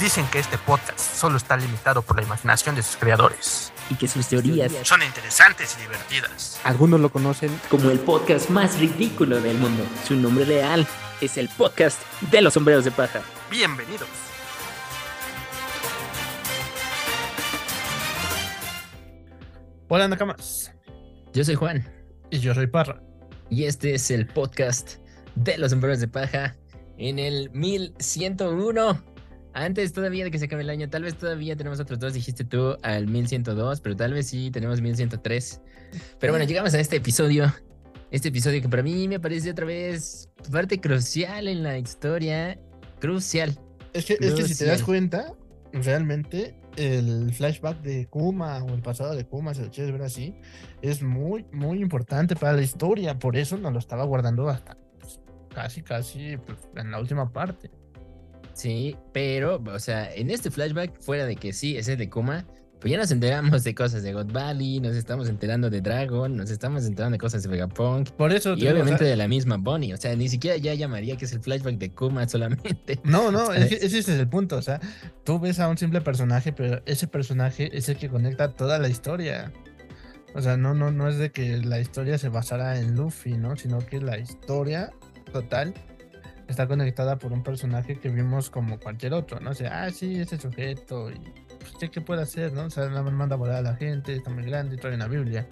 Dicen que este podcast solo está limitado por la imaginación de sus creadores. Y que sus teorías Son interesantes y divertidas. Algunos lo conocen como el podcast más ridículo del mundo. Su nombre real es el podcast de los sombreros de paja. Bienvenidos. Hola Nakamas. Yo soy Juan Y yo soy Parra. y este es el podcast de los sombreros de paja en el 1101. Antes todavía de que se acabe el año, tal vez todavía tenemos otros dos, dijiste tú al 1102, pero tal vez sí tenemos 1103. Pero bueno, llegamos a este episodio. Este episodio que para mí me parece otra vez parte crucial en la historia. Crucial. Es que, es que si te das Crucial. cuenta, realmente el flashback de Kuma o el pasado de Kuma, si lo quieres ver así, es muy, muy importante para la historia. Por eso nos lo estaba guardando hasta pues, casi, casi pues, en la última parte. Sí, pero, o sea, en este flashback, fuera de que sí, ese de Kuma, pues ya nos enteramos de cosas de God Valley, nos estamos enterando de Dragon, nos estamos enterando de cosas de Vegapunk. Por eso. Y digo, o sea, obviamente de la misma Bonnie, o sea, ni siquiera ya llamaría que es el flashback de Kuma solamente. No, no, ese es el punto. O sea, tú ves a un simple personaje, pero ese personaje es el que conecta toda la historia. O sea, no, no, no es de que la historia se basara en Luffy, ¿no? Sino que la historia total está conectada por un personaje que vimos como cualquier otro, ¿no? O sea, ah, sí, ese sujeto, y pues, ¿qué, qué puede hacer, no? O sea, nada más manda a volar a la gente, está muy grande trae una Biblia.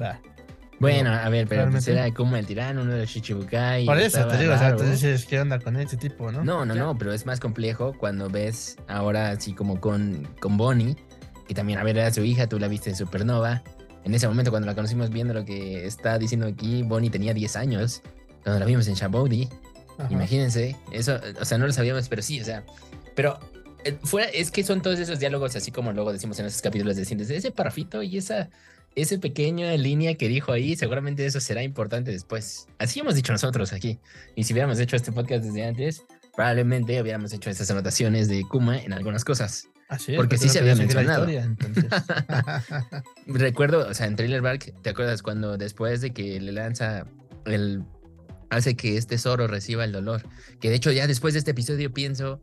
Va. Bueno, a ver, pero pues era Kuma el tirano, uno de los Shichibukai. Por eso te digo, o sea, tú dices, ¿qué onda con ese tipo, no? No, no, Ya. no, pero es más complejo cuando ves ahora así como con, con Bonnie, que también, a ver, era su hija, tú la viste en Supernova. En ese momento, cuando la conocimos viendo lo que está diciendo aquí, Bonnie tenía 10 años, cuando la vimos en Shabody. Ajá. Imagínense, eso, o sea, no lo sabíamos, pero sí, o sea, pero eh, fuera, es que son todos esos diálogos, así como luego decimos en esos capítulos de ese parrafito y esa, ese pequeña línea que dijo ahí, seguramente eso será importante después. Así hemos dicho nosotros aquí. Y si hubiéramos hecho este podcast desde antes, probablemente hubiéramos hecho esas anotaciones de Kuma en algunas cosas. Así es, porque sí no se había mencionado. historia. Recuerdo, o sea, en Trailer Bark, ¿te acuerdas cuando después de que le lanza el. Hace que este Zoro reciba el dolor? Que de hecho, ya después de este episodio pienso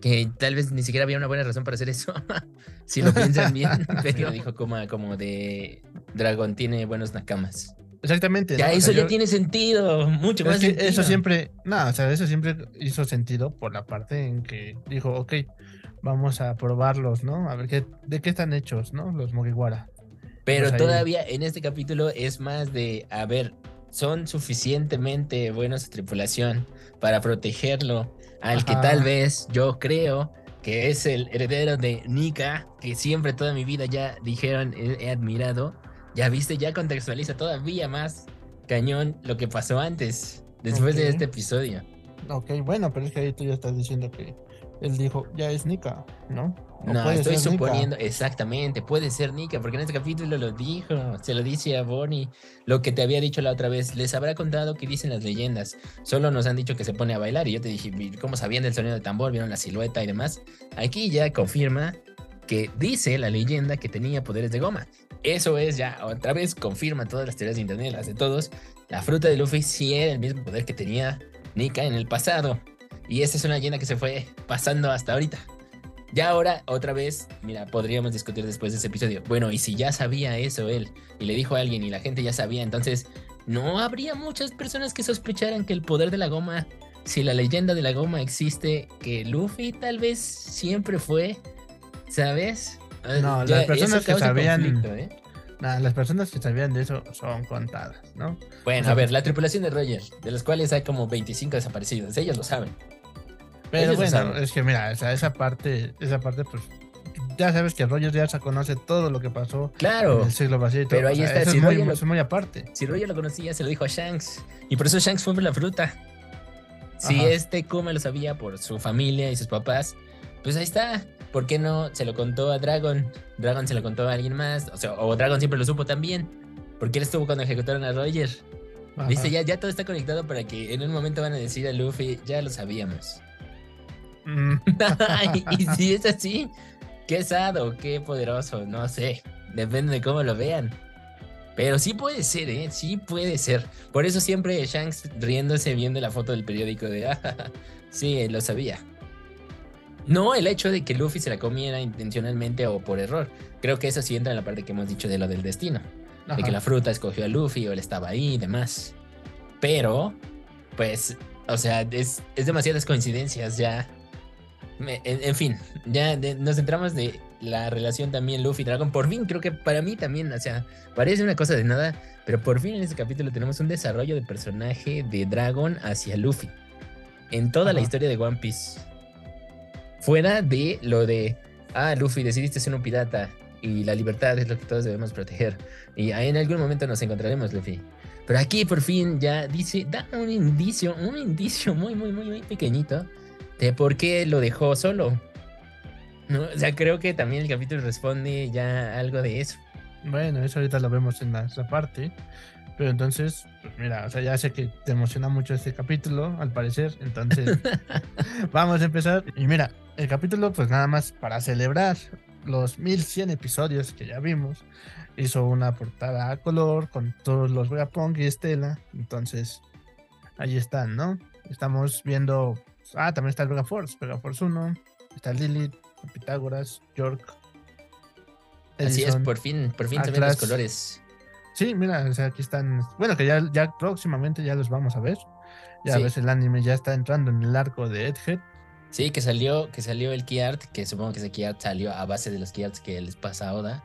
que tal vez ni siquiera había una buena razón para hacer eso. si lo piensan bien, pero dijo como, como de Dragon tiene buenos nakamas. Exactamente. Ya, ¿no? O eso sea, ya yo- tiene sentido, mucho es más que sentido. eso siempre, no, o sea, eso siempre hizo sentido por la parte en que dijo, ok, vamos a probarlos, ¿no? A ver qué, de qué están hechos, ¿no? Los Mugiwara. Pero Pues todavía en este capítulo es más de, a ver, son suficientemente buenos su tripulación para protegerlo al que tal vez yo creo que es el heredero de Nika, que siempre toda mi vida ya dijeron he, he admirado. Ya viste, ya contextualiza todavía más cañón lo que pasó antes, después de este episodio. Ok, bueno, pero es que ahí tú ya estás diciendo que él dijo, ya es Nika, ¿no? No, estoy Nika. suponiendo, exactamente, puede ser Nika, porque en este capítulo lo dijo, se lo dice a Bonnie, lo que te había dicho la otra vez, les habrá contado que dicen las leyendas, solo nos han dicho que se pone a bailar y yo te dije, ¿cómo sabían del sonido del tambor? ¿Vieron la silueta y demás? Aquí ya confirma que dice la leyenda que tenía poderes de goma. Eso es ya, otra vez confirma todas las teorías de internet, las de todos, la fruta de Luffy sí era el mismo poder que tenía Nika en el pasado. Y esa es una leyenda que se fue pasando hasta ahorita. Ya ahora, otra vez, mira, podríamos discutir después de ese episodio. Bueno, y si ya sabía eso él y le dijo a alguien y la gente ya sabía, entonces no habría muchas personas que sospecharan que el poder de la goma, si la leyenda de la goma existe, que Luffy tal vez siempre fue, ¿sabes? Eh, No, ya las personas que sabían- ¿eh? Nah, las personas que sabían de eso son contadas, ¿no? Bueno, O sea, a ver, la tripulación de Roger, de los cuales hay como 25 desaparecidos, ellos lo saben. Pero bueno, es que mira, o sea, esa parte, esa parte, pues, ya sabes que Rogers ya se conoce todo lo que pasó Claro. en el siglo Pero o ahí sea, está, eso si es muy, lo- eso muy aparte. Si Roger lo conocía, se lo dijo a Shanks. Y por eso Shanks fue por la fruta. Si Ajá. este Kuma lo sabía por su familia y sus papás, pues ahí está. ¿Por qué no se lo contó a Dragon? Dragon se lo contó a alguien más. O sea, o Dragon siempre lo supo también. Porque él estuvo cuando ejecutaron a Roger. Ajá. Viste, ya, ya todo está conectado para que en un momento van a decir a Luffy, ya lo sabíamos. Mm, y, si es así, qué sado, qué poderoso, no sé. Depende de cómo lo vean. Pero sí puede ser, ¿eh? Sí puede ser. Por eso siempre Shanks riéndose viendo la foto del periódico de, ah, sí, lo sabía. No el hecho de que Luffy se la comiera intencionalmente o por error. Creo que eso sí entra en la parte que hemos dicho de lo del destino. De que la fruta escogió a Luffy o él estaba ahí y demás. Pero, pues, o sea, es, es demasiadas coincidencias ya. Me- en, en fin, ya de- nos centramos de la relación también Luffy-Dragon. Por fin, creo que para mí también, o sea, parece una cosa de nada, pero por fin en este capítulo tenemos un desarrollo de personaje de Dragon hacia Luffy. En toda la historia de One Piece. Fuera de lo de, ah, Luffy, decidiste ser un pirata y la libertad es lo que todos debemos proteger. Y ahí en algún momento nos encontraremos, Luffy. Pero aquí por fin ya dice, da un indicio, un indicio muy, muy, muy, muy pequeñito de por qué lo dejó solo. ¿No? O sea, creo que también el capítulo responde ya algo de eso. Bueno, eso ahorita lo vemos en la otra parte. Pero entonces, pues mira, o sea, ya sé que te emociona mucho este capítulo, al parecer. Entonces, vamos a empezar. Y mira, el capítulo, pues nada más para celebrar los 1100 episodios que ya vimos, hizo una portada a color con todos los Vegapunk y Estela. Entonces, ahí están, ¿no? Estamos viendo. Ah, también está el Vegaforce, Vegaforce 1, está Lilith, Pitágoras, York. Así es, por fin, por fin ven los colores. Sí, mira, o sea, aquí están. Bueno, que ya, ya próximamente ya los vamos a ver. Ya Sí. ves, el anime ya está entrando en el arco de Edhead. Sí, que salió, que salió el key art, que supongo que ese key art salió a base de los key arts que les pasa a Oda.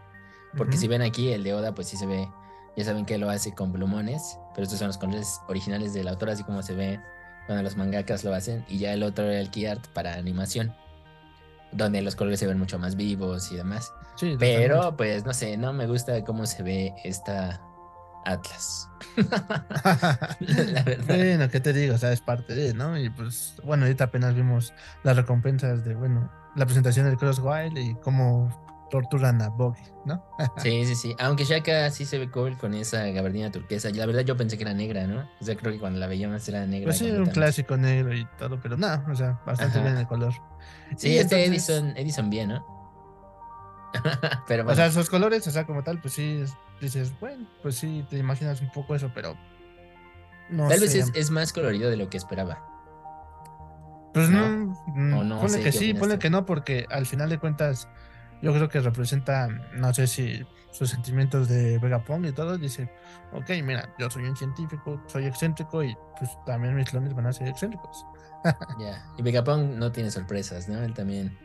Porque si ven aquí, el de Oda, pues sí se ve, ya saben que lo hace con plumones, pero estos son los colores originales del autor, así como se ve cuando los mangakas lo hacen. Y ya el otro era el key art para animación, donde los colores se ven mucho más vivos y demás. Sí, Pero, pues, no sé, no me gusta cómo se ve esta Atlas. La verdad. bueno, ¿qué te digo? O sea, es parte de, ¿no? Y pues, bueno, ahorita apenas vimos las recompensas de, bueno, la presentación del Cross Wild y cómo torturan a Boggy, ¿no? Sí, sí, sí. Aunque Shaka sí se ve cool con esa gabardina turquesa. La verdad yo pensé que era negra, ¿no? O sea, creo que cuando la veíamos era negra. Pues sí, un clásico negro y todo, pero nada, o sea, bastante Ajá. bien el color. Sí, Y este entonces, Edison, Edison bien, ¿no? Pero O bueno, sea, esos colores, o sea, como tal, pues sí, es- dices, bueno, pues sí, te imaginas un poco eso, pero. No tal vez es, es más colorido de lo que esperaba. Pues ¿no? no, mm, O no sé, que ¿qué sí, tú? que no, porque al final de cuentas yo creo que representa, no sé si sus sentimientos de Vegapunk y todo, dice, ok, mira, yo soy un científico, soy excéntrico y pues también mis clones van a ser excéntricos. Ya. Y Vegapunk no tiene sorpresas, ¿no? Él también.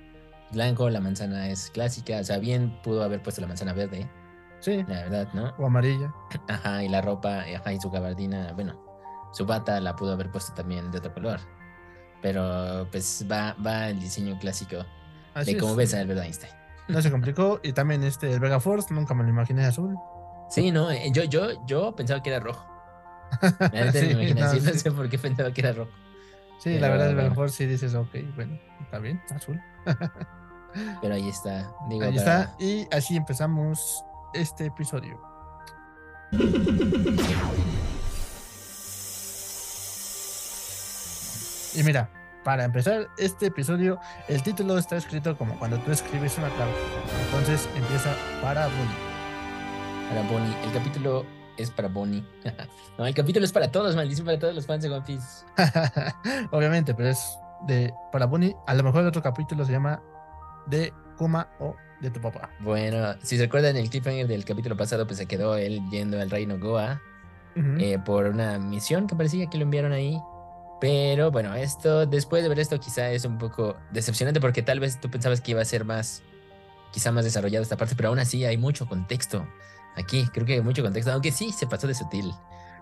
Blanco, la manzana es clásica. O sea, bien pudo haber puesto la manzana verde, Sí, la verdad, ¿no? o amarilla. Ajá, y la ropa, ajá, y su gabardina, bueno, su bata la pudo haber puesto también de otro color. Pero pues va, va el diseño clásico Así de cómo es. ves a Albert Einstein. No se complicó y también este, el Vega Force, nunca me lo imaginé azul. Sí, no, eh, yo, yo, yo pensaba que era rojo. Sí, no, sé por qué pensaba que era rojo. Sí, Pero la verdad, el Vega. Force sí dices, ok, bueno, está bien, azul. Pero ahí está. Digo, Ahí para- está, y así empezamos este episodio. Y mira, para empezar este episodio, el título está escrito como cuando tú escribes una carta. Entonces empieza para Bonnie. Para Bonnie. El capítulo es para Bonnie. no, el capítulo es para todos, maldición, para todos los fans de One Piece. Obviamente, pero es de para Bonnie. A lo mejor el otro capítulo se llama de Kuma o de tu papá. Bueno, si se acuerdan el cliffhanger del capítulo pasado, pues se quedó él yendo al reino Goa eh, por una misión que parecía que lo enviaron ahí. Pero bueno, esto, después de ver esto, quizá es un poco decepcionante porque tal vez tú pensabas que iba a ser más, quizá más desarrollado esta parte, pero aún así hay mucho contexto aquí. Creo que hay mucho contexto, aunque sí se pasó de sutil,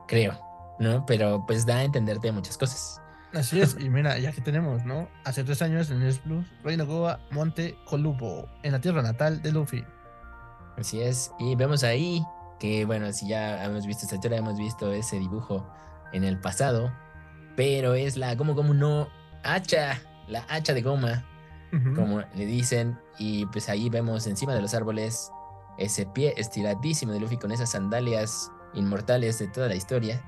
creo, ¿no? Pero pues da a entenderte muchas cosas. Así es, y mira, ya que tenemos, ¿no? Hace tres años en el Blues, Reino Goa, Monte Colubo, en la tierra natal de Luffy. Así es. Y vemos ahí que, bueno, si ya hemos visto esta historia, hemos visto ese dibujo en el pasado, pero es la, como, como no, hacha, la hacha de goma, como le dicen, y pues ahí vemos encima de los árboles ese pie estiradísimo de Luffy con esas sandalias inmortales de toda la historia.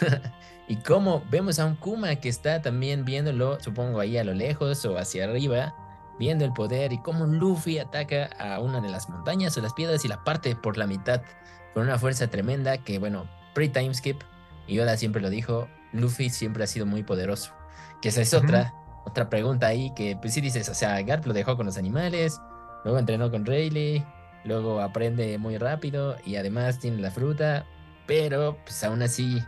y como vemos a un Kuma que está también viéndolo, supongo ahí a lo lejos o hacia arriba, viendo el poder y cómo Luffy ataca a una de las montañas o las piedras y la parte por la mitad con una fuerza tremenda que, bueno, pre-timeskip, y Yoda siempre lo dijo, Luffy siempre ha sido muy poderoso. Que esa es otra otra pregunta ahí que pues sí dices, o sea, Garp lo dejó con los animales, luego entrenó con Rayleigh, luego aprende muy rápido y además tiene la fruta, pero pues aún así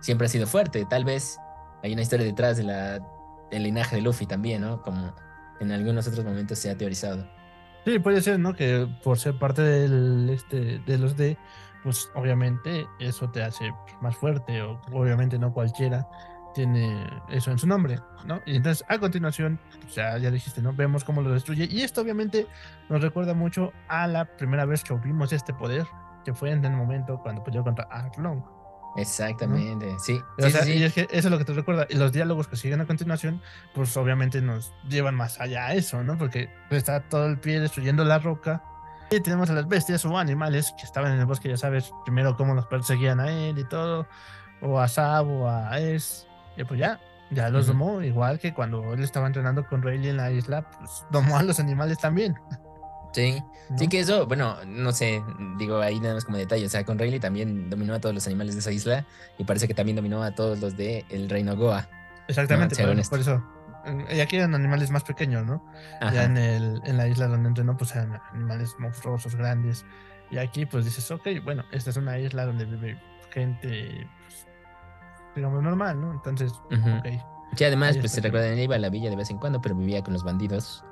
siempre ha sido fuerte. Tal vez hay una historia detrás de la, del linaje de Luffy también, ¿no? Como en algunos otros momentos se ha teorizado. Sí, puede ser, ¿no? Que por ser parte del, este, de los D, pues obviamente eso te hace más fuerte, o obviamente no cualquiera tiene eso en su nombre, ¿no? Y entonces a continuación, o sea, ya dijiste, ¿no? Vemos cómo lo destruye. Y esto obviamente nos recuerda mucho a la primera vez que vimos este poder, que fue en el momento cuando peleó contra Arlong. Exactamente, sí. O sí, sea, sí, y es que eso es lo que te recuerda. Y los diálogos que siguen a continuación, pues obviamente nos llevan más allá a eso, ¿no? Porque está todo el pie destruyendo la roca. Y tenemos a las bestias o animales que estaban en el bosque, ya sabes, primero cómo los perseguían a él y todo, o a Sab o a Es. Y pues ya, ya los domó, igual que cuando él estaba entrenando con Rayleigh en la isla, pues domó a los animales también. Sí, ¿no? sí que eso, bueno, no sé, digo ahí nada más como detalle, o sea, con Rayleigh también dominó a todos los animales de esa isla y parece que también dominó a todos los de el reino Goa. Exactamente, por, esto. por eso. Y aquí eran animales más pequeños, ¿no? Ya Ajá. en, el, en la isla donde entrenó, pues eran animales monstruosos, grandes. Y aquí, pues dices, ok, bueno, esta es una isla donde vive gente, pues, digamos, normal, ¿no? Entonces, Ujú. ok. Sí, además, pues se él iba a la villa de vez en cuando, pero vivía con los bandidos,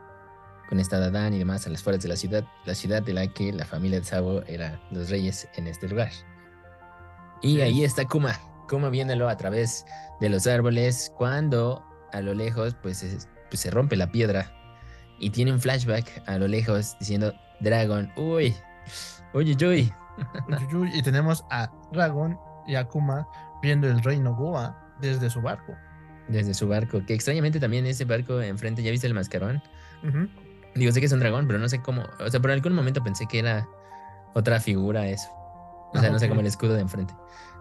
con esta Dadán y demás a las afueras de la ciudad, la ciudad de la que la familia de Sabo era los reyes en este lugar. Y ahí está Kuma, Kuma viéndolo a través de los árboles, cuando a lo lejos, pues, es- pues se rompe la piedra y tiene un flashback a lo lejos diciendo, Dragon, uy, uy, uy, uy". Uy, uy, uy, Y tenemos a Dragon y a Kuma viendo el reino Goa desde su barco. desde su barco, que extrañamente también ese barco enfrente, ¿ya viste el mascarón? Digo, sé que es un dragón, pero no sé cómo. O sea, por algún momento pensé que era otra figura eso. O sea, no sé ok. como el escudo de enfrente.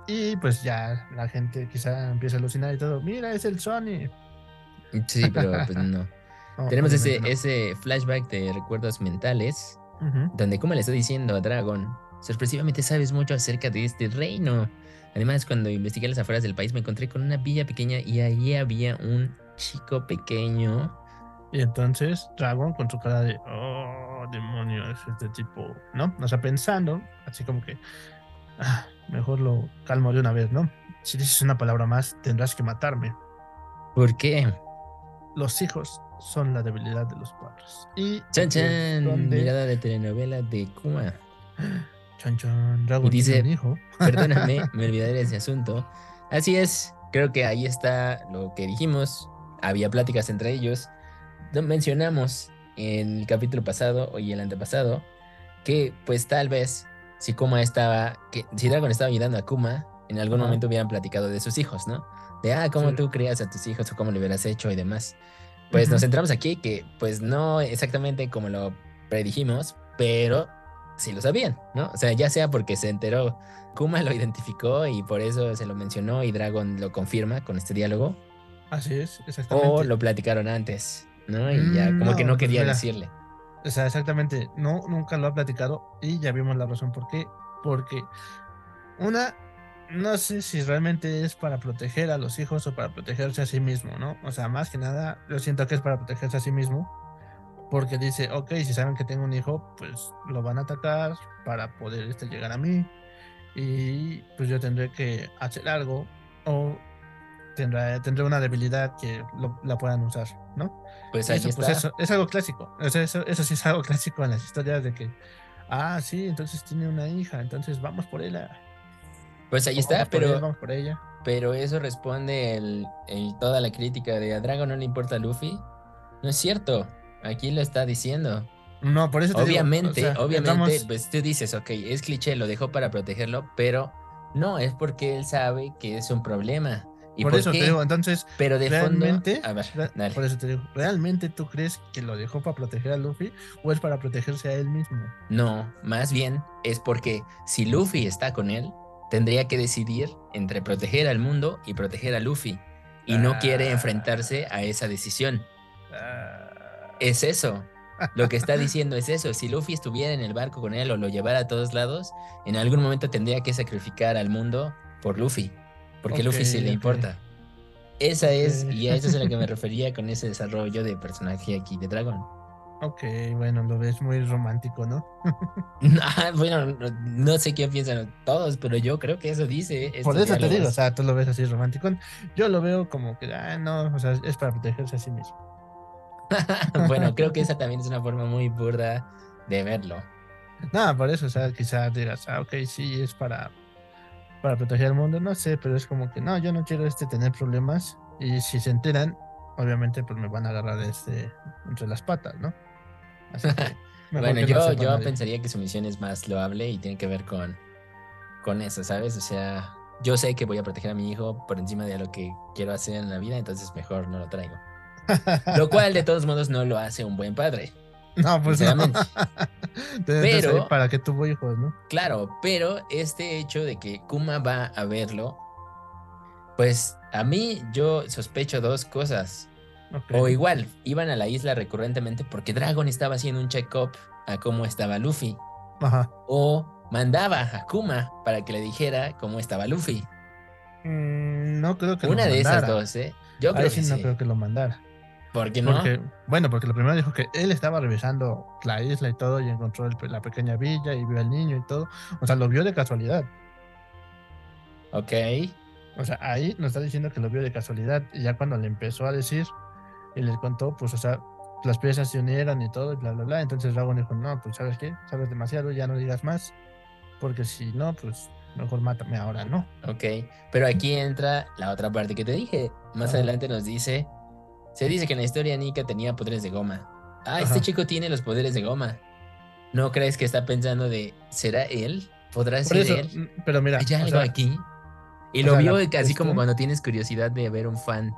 Y pues ya la gente quizá empieza a alucinar y todo. Mira, es el Sony. Sí, pero pues no. No, Tenemos ese, obviamente no. ese flashback de recuerdos mentales, donde como le está diciendo a Dragon, sorpresivamente sabes mucho acerca de este reino. Además, cuando investigué las afueras del país, me encontré con una villa pequeña y ahí había un chico pequeño. Y entonces Dragon con su cara de, oh, demonios, este tipo, ¿no? O sea, pensando, así como que, "Ah, mejor lo calmo de una vez, ¿no? Si dices una palabra más, tendrás que matarme. ¿Por qué? Los hijos son la debilidad de los padres. Y Chan chan, donde- mirada de telenovela de Kuma. Chan chan, Dragon Y dice- hijo. Perdóname, me olvidé de ese asunto. Así es, creo que ahí está lo que dijimos. Había pláticas entre ellos. Mencionamos en el capítulo pasado y el antepasado que pues tal vez si Kuma estaba, que si Dragon estaba ayudando a Kuma, en algún momento hubieran platicado de sus hijos, ¿no? De, ah, cómo Sí. tú crías a tus hijos o cómo lo hubieras hecho y demás. Pues nos Ujú. centramos aquí que pues no exactamente como lo predijimos, pero sí lo sabían, ¿no? O sea, ya sea porque se enteró, Kuma lo identificó y por eso se lo mencionó y Dragon lo confirma con este diálogo, Así es, exactamente. o lo platicaron antes, ¿no? Y ya Mm, como que no, no pues quería mira. decirle. O sea, exactamente, no, nunca lo ha platicado y ya vimos la razón por qué. Porque una, no sé si realmente es para proteger a los hijos o para protegerse a sí mismo, ¿no? O sea, más que nada, yo siento que es para protegerse a sí mismo. Porque dice, ok, si saben que tengo un hijo, pues lo van a atacar para poder este, llegar a mí. Y pues yo tendré que hacer algo o tendré, tendré una debilidad que lo- la puedan usar, ¿no? Pues ahí Eso, está. pues eso, es algo clásico. O sea, eso, eso sí es algo clásico en las historias de que, ah, sí, entonces tiene una hija, entonces vamos por ella. Pues ahí está, él, pero, vamos por ella. pero eso responde el, el- toda la crítica de a Dragon no le importa a Luffy. No es cierto, aquí lo está diciendo. No, por eso te digo, Obviamente, o sea, obviamente, entramos- pues tú dices, ok, es cliché, lo dejó para protegerlo, pero no, es porque él sabe que es un problema. ¿Y por por, eso qué? te digo, entonces, pero de realmente, fondo, a ver, dale. por eso te digo, ¿realmente tú crees que lo dejó para proteger a Luffy o es para protegerse a él mismo? No, más bien es porque si Luffy está con él, tendría que decidir entre proteger al mundo y proteger a Luffy. Y no quiere Ah. enfrentarse a esa decisión. Ah, Es eso. Lo que está diciendo es eso. Si Luffy estuviera en el barco con él o lo llevara a todos lados, en algún momento tendría que sacrificar al mundo por Luffy. Porque Luffy sí le importa. Esa es, y a eso es a lo que me refería con ese desarrollo de personaje aquí de Dragon. Ok, bueno, lo ves muy romántico, ¿no? Ah, bueno, no, no sé qué piensan todos, pero yo creo que eso dice. Por estos eso te digo, o sea, tú lo ves así romántico. Yo lo veo como que, ah, no, o sea, es para protegerse a sí mismo. bueno, creo que esa también es una forma muy burda de verlo. Nada, por eso, o sea, quizás digas, ah, ok, sí, es para, para proteger al mundo, no sé, pero es como que, no, yo no quiero este tener problemas. Y si se enteran, obviamente, pues me van a agarrar este, entre las patas, ¿no? Bueno, yo, yo pensaría que su misión es más loable y tiene que ver con, con eso, ¿sabes? O sea, yo sé que voy a proteger a mi hijo por encima de lo que quiero hacer en la vida, entonces mejor no lo traigo. Lo cual, de todos modos, no lo hace un buen padre. No, pues no. Pero- para que tuvo hijos, ¿no? Claro, pero este hecho de que Kuma va a verlo, pues a mí yo sospecho dos cosas. O igual, iban a la isla recurrentemente porque Dragon estaba haciendo un check-up a cómo estaba Luffy. Ajá. O mandaba a Kuma para que le dijera cómo estaba Luffy. Mm, no creo que Una lo de esas dos, ¿eh? Yo creo sí que no sí. creo que lo mandara. ¿Por qué no? Porque, bueno, porque lo primero dijo que él estaba revisando la isla y todo y encontró el la pequeña villa y vio al niño y todo. O sea, lo vio de casualidad. Ok. O sea, ahí nos está diciendo que lo vio de casualidad. Y ya cuando le empezó a decir y le contó, pues, o sea, las piezas se unieron y todo y bla, bla, bla. Entonces Dragon dijo, no, pues, ¿sabes qué? Sabes demasiado, ya no digas más. Porque si no, pues, mejor mátame ahora, ¿no? Ok, pero aquí entra la otra parte que te dije. Más adelante nos dice, se dice que en la historia Nika tenía poderes de goma. Ah, este chico tiene los poderes de goma. ¿No crees que está pensando de, ¿será él? ¿Podrá Por ser eso, él? mm, pero mira, ¿Hay algo sea, aquí? Y lo vio casi como cuando tienes curiosidad de ver un fan.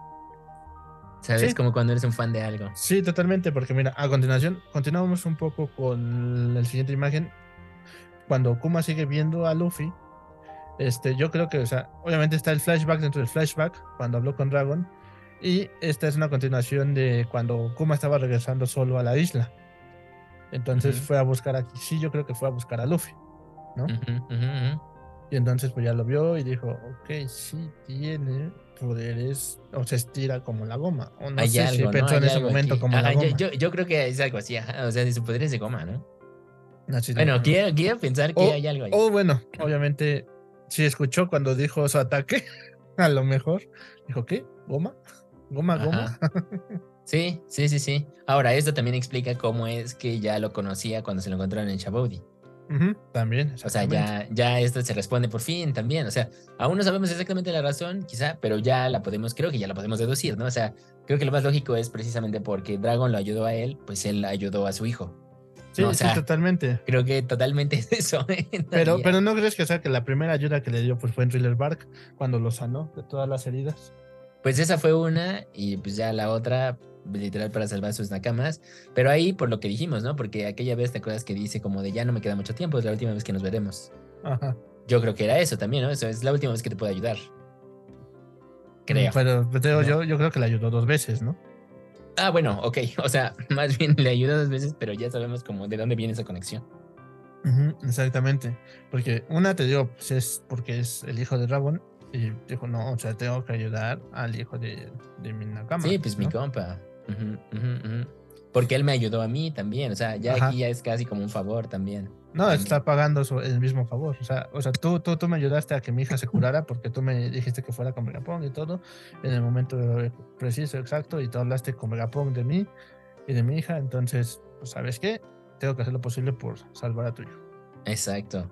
¿Sabes? Sí. Como cuando eres un fan de algo. Sí, totalmente, porque mira, a continuación, continuamos un poco con la siguiente imagen. Cuando Kuma sigue viendo a Luffy, este, yo creo que, o sea, obviamente está el flashback dentro del flashback, cuando habló con Dragon, y esta es una continuación de cuando Kuma estaba regresando solo a la isla. Entonces fue a buscar aquí, sí, yo creo que fue a buscar a Luffy. ¿no? Y entonces pues ya lo vio y dijo, ok, sí tiene poderes, o se estira como la goma. O no Hay sé algo, si ¿no? pensó en ese momento aquí. como Ajá, la goma. yo, yo creo que es algo así, ajá, o sea, de su poderes de goma, ¿no? Bueno, quiero, quiero pensar que O- hay algo ahí. O bueno, obviamente, si escuchó cuando dijo su ataque, a lo mejor dijo, ¿qué? ¿Goma? ¿Goma, goma? Sí, sí, sí, sí. Ahora, esto también explica cómo es que ya lo conocía cuando se lo encontraron en También, O sea, ya, ya esto se responde por fin también. O sea, aún no sabemos exactamente la razón, quizá, pero ya la podemos, creo que ya la podemos deducir, ¿no? O sea, creo que lo más lógico es precisamente porque Dragon lo ayudó a él, pues él ayudó a su hijo. Sí, no, o sí, totalmente. Creo que totalmente es eso. ¿eh? Pero, pero no crees que, o sea, que la primera ayuda que le dio pues, fue en Thriller Bark, cuando lo sanó de todas las heridas. Pues esa fue una y pues ya la otra, literal para salvar sus nakamas. Pero ahí por lo que dijimos, ¿no? Porque aquella vez te acuerdas que dice como de ya no me queda mucho tiempo, es la última vez que nos veremos. Ajá. Yo creo que era eso también, ¿no? Eso es la última vez que te puedo ayudar. Creo. Pero pero yo, yo creo que le ayudó dos veces, ¿no? Ah, bueno, ok. O sea, más bien le ayuda dos veces, pero ya sabemos como de dónde viene esa conexión. Exactamente. Porque una te digo, pues es porque es el hijo de Dragon. Y dijo, no, o sea, tengo que ayudar al hijo de, de mi Nakama. sí, pues mi ¿no? compa. Ujú, ujú. Porque él me ayudó a mí también. O sea, ya Ajá. aquí ya es casi como un favor también. No, También. está pagando su- el mismo favor. O sea, o sea tú, tú, tú me ayudaste a que mi hija se curara porque tú me dijiste que fuera con Vegapunk y todo en el momento preciso, exacto, y tú hablaste con Vegapunk de mí y de mi hija. Entonces, pues, ¿sabes qué? Tengo que hacer lo posible por salvar a tu hijo. Exacto.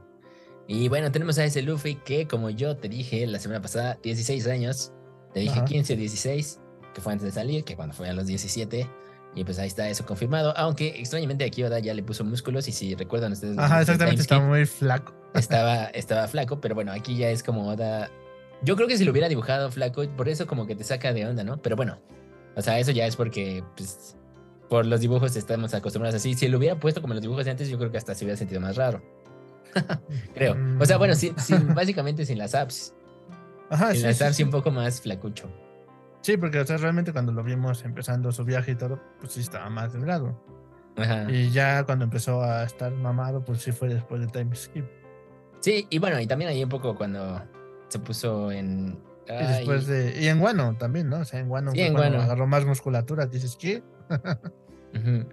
Y bueno, tenemos a ese Luffy que, como yo te dije la semana pasada, 16 años. Te dije Ajá. 15 o 16, que fue antes de salir, que cuando fue a los 17. Y pues ahí está eso confirmado. Aunque extrañamente aquí Oda ya le puso músculos. Y si recuerdan ustedes. Ajá, exactamente, está muy flaco. estaba, estaba flaco, pero bueno, aquí ya es como Oda. Yo creo que si lo hubiera dibujado flaco, por eso como que te saca de onda, ¿no? Pero bueno, o sea, eso ya es porque, pues, por los dibujos estamos acostumbrados así. Si lo hubiera puesto como los dibujos de antes, yo creo que hasta se hubiera sentido más raro. Creo. O sea, bueno, Mm. sin, sin- básicamente sin las apps. Ajá, sin sí, las sí, apps y sí. un poco más flacucho. Sí, porque o sea, realmente cuando lo vimos empezando su viaje y todo, pues sí estaba más delgado. Ajá. Y ya cuando empezó a estar mamado, pues sí fue después del time skip. Sí, y bueno, y también ahí un poco cuando se puso en Y después de. Y en Guano también, ¿no? O sea, en Guano Sí, en agarró más musculatura. Dices, ¿qué? Ujú.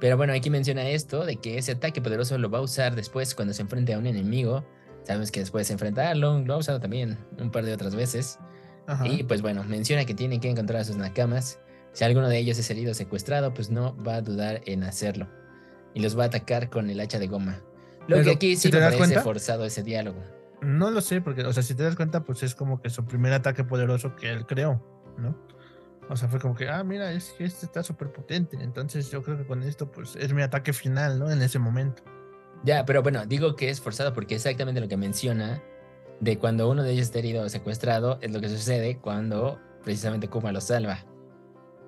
Pero bueno, aquí menciona esto de que ese ataque poderoso lo va a usar después cuando se enfrente a un enemigo. Sabemos que después de enfrentarlo, lo ha usado también un par de otras veces. Ajá. Y pues bueno, menciona que tienen que encontrar a sus nakamas. Si alguno de ellos es herido o secuestrado, pues no va a dudar en hacerlo. Y los va a atacar con el hacha de goma. Lo que aquí si sí te das parece cuenta- forzado ese diálogo. No lo sé, porque, o sea, si te das cuenta, pues es como que su primer ataque poderoso que él creó, ¿no? O sea, fue como que, ah, mira, es que este está súper potente. Entonces yo creo que con esto, pues es mi ataque final, ¿no? En ese momento. Ya, pero bueno, digo que es forzado porque exactamente lo que menciona de cuando uno de ellos está herido o secuestrado es lo que sucede cuando precisamente Kuma lo salva.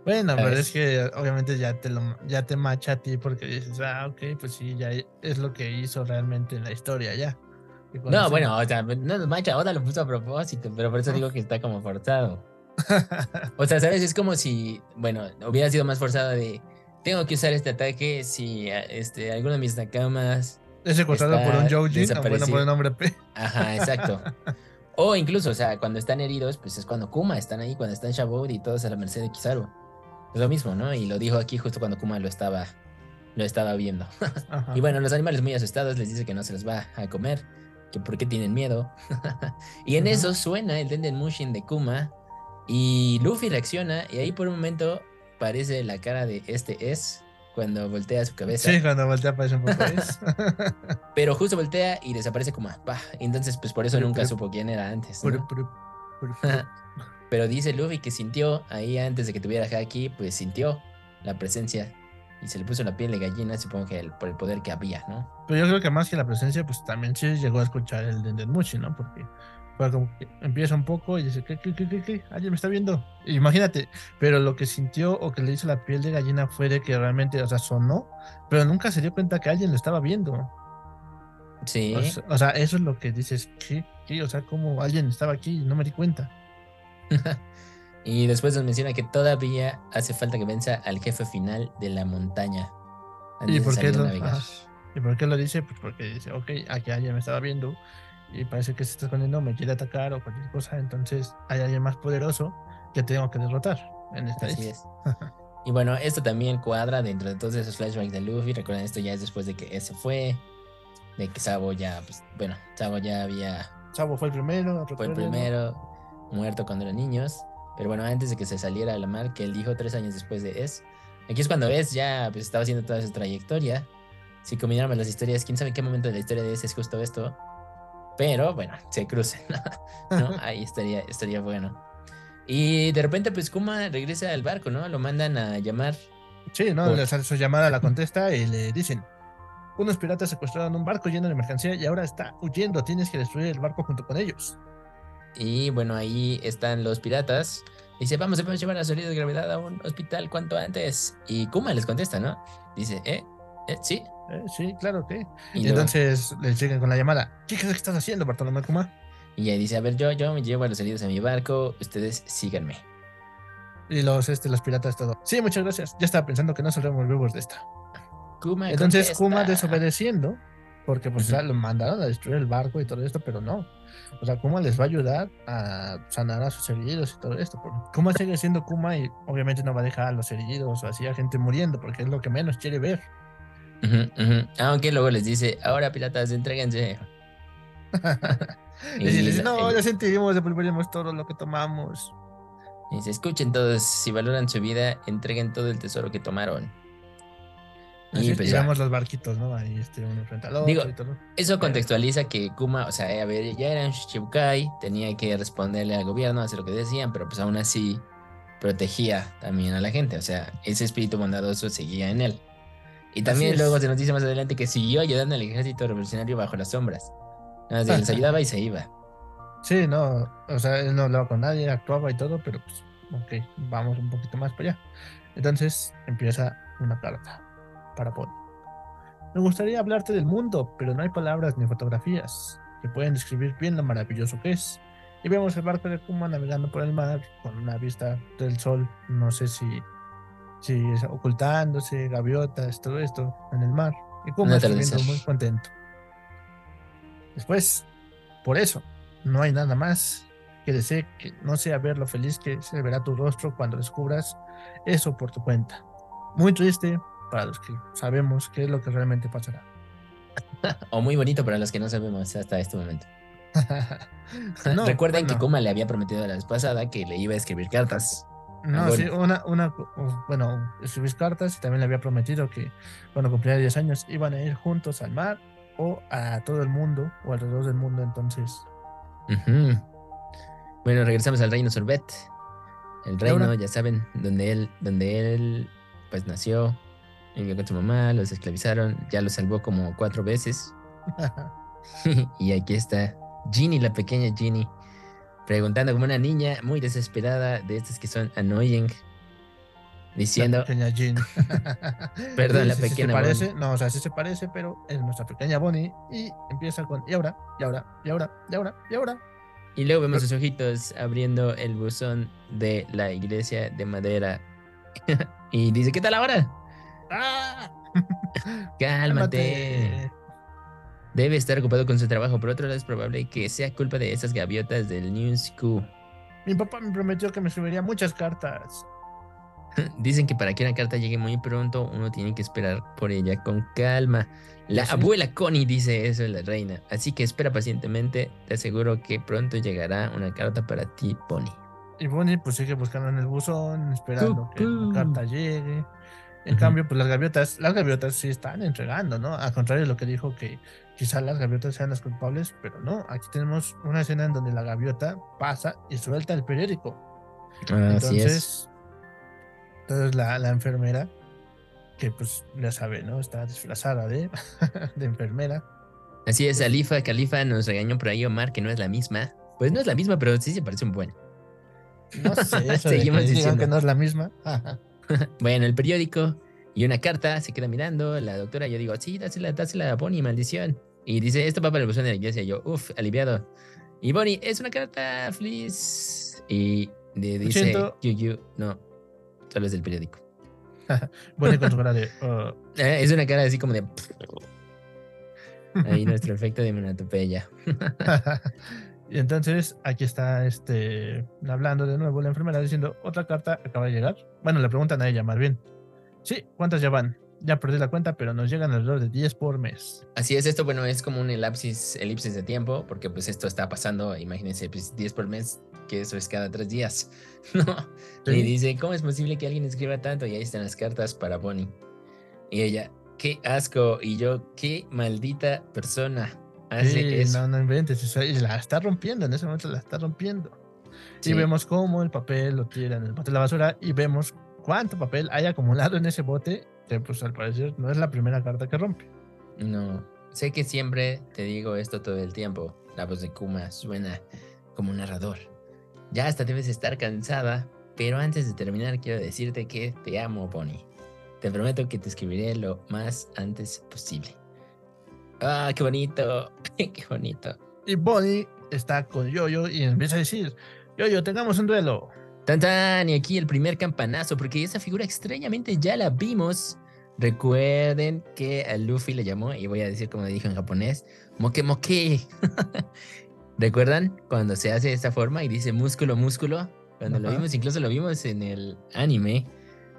Bueno, pero ¿Sabes? es que obviamente ya te lo ya te macha a ti porque dices, ah, ok, pues sí, ya es lo que hizo realmente en la historia ya. No, se- bueno, o sea, no mancha, Oda lo puso a propósito, pero por eso digo que está como forzado. O sea, ¿sabes? Es como si, bueno, hubiera sido más forzado de, tengo que usar este ataque si a- este, alguno de mis nakamas... es secuestrado por un Joujin, bueno, por el nombre P. Ajá, exacto. O incluso, o sea, cuando están heridos, pues es cuando Kuma están ahí, cuando están Shabod y todos a la merced de Kizaru. Es lo mismo, ¿no? Y lo dijo aquí justo cuando Kuma lo estaba, lo estaba viendo. Y bueno, los animales muy asustados les dice que no se los va a comer, que por qué tienen miedo. y en eso suena el Denden Mushin de Kuma y Luffy reacciona y ahí por un momento parece la cara de este es cuando voltea su cabeza. Sí, cuando voltea aparece un poco es. Pero justo voltea y desaparece Kuma. ¡Pah! Entonces, pues por eso Pero- nunca pero- supo quién era antes. ¿no? Puru. Pero dice Luffy que sintió ahí antes de que tuviera Haki, pues sintió la presencia y se le puso la piel de gallina, supongo que el- por el poder que había, ¿no? Pero yo creo que más que la presencia, pues también sí llegó a escuchar el Denden Mushi, ¿no? Porque fue como que empieza un poco y dice, ¿qué, qué, qué, qué, qué? ¿Alguien me está viendo? Imagínate, pero lo que sintió o que le hizo la piel de gallina fue de que realmente, o sea, sonó, pero nunca se dio cuenta que alguien lo estaba viendo. Sí. O sea, o sea, eso es lo que dices, ¿qué? ¿Qué? O sea, como alguien estaba aquí y no me di cuenta. y después nos menciona que todavía hace falta que venza al jefe final de la montaña. ¿Y por, qué lo. ¿Y por qué lo dice? Pues porque dice, ok, aquí alguien me estaba viendo y parece que se está escondiendo, me quiere atacar o cualquier cosa, entonces hay alguien más poderoso que tengo que derrotar en esta Así es. Y bueno, esto también cuadra dentro de todos esos flashbacks de Luffy. Recuerden, esto ya es después de que ese fue. De que Sabo ya, pues, bueno, Sabo ya había Chavo fue el primero, fue el primero muerto cuando eran niños. Pero bueno, antes de que se saliera a la mar, que él dijo tres años después de Es. Aquí es cuando Es ya pues, estaba haciendo toda su trayectoria. Si combináramos las historias, quién sabe qué momento de la historia de Es es justo esto. Pero bueno, se cruzan. ¿no? Ahí estaría, estaría bueno. Y de repente, pues Kuma regresa al barco, ¿no? Lo mandan a llamar. Sí, ¿no? Por- Le su llamada, la contesta y le dicen, unos piratas secuestraron un barco lleno de mercancía y ahora está huyendo, tienes que destruir el barco junto con ellos. Y bueno, ahí están los piratas. Dice, vamos, debemos llevar a su herido de gravedad a un hospital cuanto antes. Y Kuma les contesta, ¿no? Dice, ¿eh? ¿Eh? ¿Sí? "Eh, sí, claro que. Y, Y luego- entonces le siguen con la llamada. ¿Qué crees que estás haciendo, Bartolomé Kuma? y ahí dice, a ver, yo, yo me llevo a los heridos a mi barco, ustedes síganme. Y los, este, los piratas todo. Sí, muchas gracias. Ya estaba pensando que no saldremos vivos de esta. Kuma Entonces contesta. Kuma desobedeciendo, porque pues sea, lo mandaron a destruir el barco y todo esto, pero no. O sea, Kuma les va a ayudar a sanar a sus heridos y todo esto. porque Kuma sigue siendo Kuma y obviamente no va a dejar a los heridos o así a gente muriendo, porque es lo que menos quiere ver. Aunque luego les dice, ahora piratas, entréguense. y les dice, no, ya sentiremos, devolveremos todo lo que tomamos. y dice, escuchen todos, si valoran su vida, entreguen todo el tesoro que tomaron. Así Y es, pues ya. los barquitos, ¿no? Ahí este, uno frente al otro Digo, y todo. Eso contextualiza que Kuma, o sea, a ver, ya eran Shichibukai, tenía que responderle al gobierno, hacer lo que decían, pero pues aún así protegía también a la gente, o sea, ese espíritu bondadoso seguía en él. Y también luego se nos dice más adelante que siguió ayudando al ejército revolucionario bajo las sombras. Nada más que les ayudaba y se iba. Sí, no, o sea, él no hablaba con nadie, actuaba y todo, pero pues, ok, vamos un poquito más para allá. Entonces empieza una carta para Pony. Me gustaría hablarte del mundo, pero no hay palabras ni fotografías que pueden describir bien lo maravilloso que es. Y vemos el barco de Kuma navegando por el mar con una vista del sol, no sé si, es ocultándose, gaviotas, todo esto en el mar. Y atardecer. muy contento. Después, por eso, no hay nada más que desee que no sea ver lo feliz que se verá tu rostro cuando descubras eso por tu cuenta. Muy triste para los que sabemos qué es lo que realmente pasará. o muy bonito para los que no sabemos hasta este momento. No, Recuerden que. Kuma le había prometido la vez pasada que le iba a escribir cartas. No, sí, una, una, bueno, escribís cartas y también le había prometido que cuando cumpliera 10 años iban a ir juntos al mar o a todo el mundo o alrededor del mundo. Entonces. Bueno, regresamos al reino Sorbet. El reino, ya saben, donde él, donde él pues nació, vivió con su mamá, los esclavizaron, ya los salvó como cuatro veces. y aquí está Ginny, la pequeña Ginny, preguntando como una niña muy desesperada de estas que son annoying, diciendo, la pequeña Jean. Perdón, la Sí, sí se pequeña parece, no, o sea, sí se parece, pero es nuestra pequeña Bonnie y empieza con y ahora, y ahora, y ahora, y ahora, y ahora. y luego vemos sus ojitos abriendo el buzón de la iglesia de madera. y dice, ¿qué tal ahora? ¡Ah! Cálmate. Debe estar ocupado con su trabajo. Por otro lado, es probable que sea culpa de esas gaviotas del New School. Mi papá me prometió que me escribiría muchas cartas. Dicen que para que una carta llegue muy pronto, uno tiene que esperar por ella con calma. La abuela Connie dice eso, la reina. Así que espera pacientemente. Te aseguro que pronto llegará una carta para ti, Pony. Y Bonnie pues sigue buscando en el buzón, esperando que la carta llegue. En cambio, pues las gaviotas, las gaviotas sí están entregando, ¿no? Al contrario de lo que dijo que quizás las gaviotas sean las culpables, pero no. Aquí tenemos una escena en donde la gaviota pasa y suelta el periódico. Así es. Entonces, entonces la, la enfermera, que pues ya sabe, ¿no? Está disfrazada de, de enfermera. Así es, Alifa, Califa nos regañó por ahí Omar que no es la misma. Pues no es la misma, pero sí se parece un buen. No sé, eso de que Seguimos diciendo. que no es la misma. Bueno, el periódico y una carta se queda mirando. La doctora, yo digo, sí, dásela, dásela a Bonnie, maldición. Y dice, esto va para el buzón de la iglesia. Y yo, uff, aliviado. Y Bonnie, es una carta, please. Y le dice. Yuyu, no, solo es del periódico. Bonnie con su cara de. "Uh". Eh, es una cara así como de. Ahí nuestro efecto de monatopeya. y entonces aquí está este hablando de nuevo la enfermera diciendo otra carta acaba de llegar. Bueno, le preguntan a ella más bien. Sí, ¿cuántas ya van? Ya perdí la cuenta, pero nos llegan alrededor de 10 por mes. Así es, esto, bueno, es como un elapsis, elipsis de tiempo, porque pues esto está pasando, imagínense, pues 10 por mes, que eso es cada tres días, ¿no? Sí. Y dice, ¿cómo es posible que alguien escriba tanto? Y ahí están las cartas para Bonnie. Y ella, qué asco. Y yo, qué maldita persona hace Sí, eso. no, no inventes. y la está rompiendo, en ese momento la está rompiendo. Sí. Y vemos cómo el papel lo tira en el bote de la basura y vemos cuánto papel hay acumulado en ese bote, que pues al parecer no es la primera carta que rompe. No, sé que siempre te digo esto todo el tiempo. La voz de Kuma suena como un narrador. Ya hasta debes estar cansada, pero antes de terminar quiero decirte que te amo, Bonnie. Te prometo que te escribiré lo más antes posible. Ah, qué bonito, qué bonito. Y Bonnie está con Yoyo y empieza a decir, Yoyo, tengamos un duelo. Tan tan, y aquí el primer campanazo, porque esa figura extrañamente ya la vimos. Recuerden que a Luffy le llamó, y voy a decir como dijo en japonés, moke moke. ¿Recuerdan cuando se hace de esta forma y dice músculo, músculo? Cuando lo vimos, incluso lo vimos en el anime,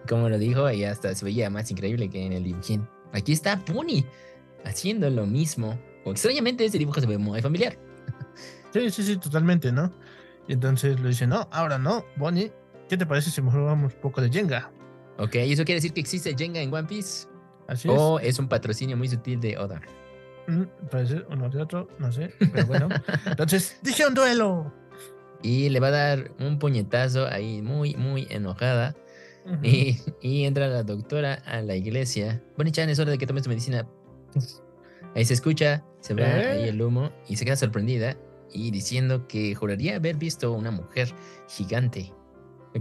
como lo dijo, y hasta se veía más increíble que en el dibujín. Aquí está Pony haciendo lo mismo. O extrañamente ese dibujo se ve muy familiar. Sí, sí, sí, totalmente, ¿no? Y entonces le dice, no, ahora no, Bonnie, ¿qué te parece si jugamos un poco de Jenga? Ok, ¿eso quiere decir que existe Jenga en One Piece? Así es. ¿O es un patrocinio muy sutil de Oda? Mm, puede ser uno de otro, no sé, pero bueno. entonces, dije un duelo. Y le va a dar un puñetazo ahí muy, muy enojada. Y, y entra la doctora a la iglesia. Bonnie Chan, es hora de que tomes tu medicina. Ahí se escucha, se va ¿Eh? ahí el humo y se queda sorprendida y diciendo que juraría haber visto una mujer gigante.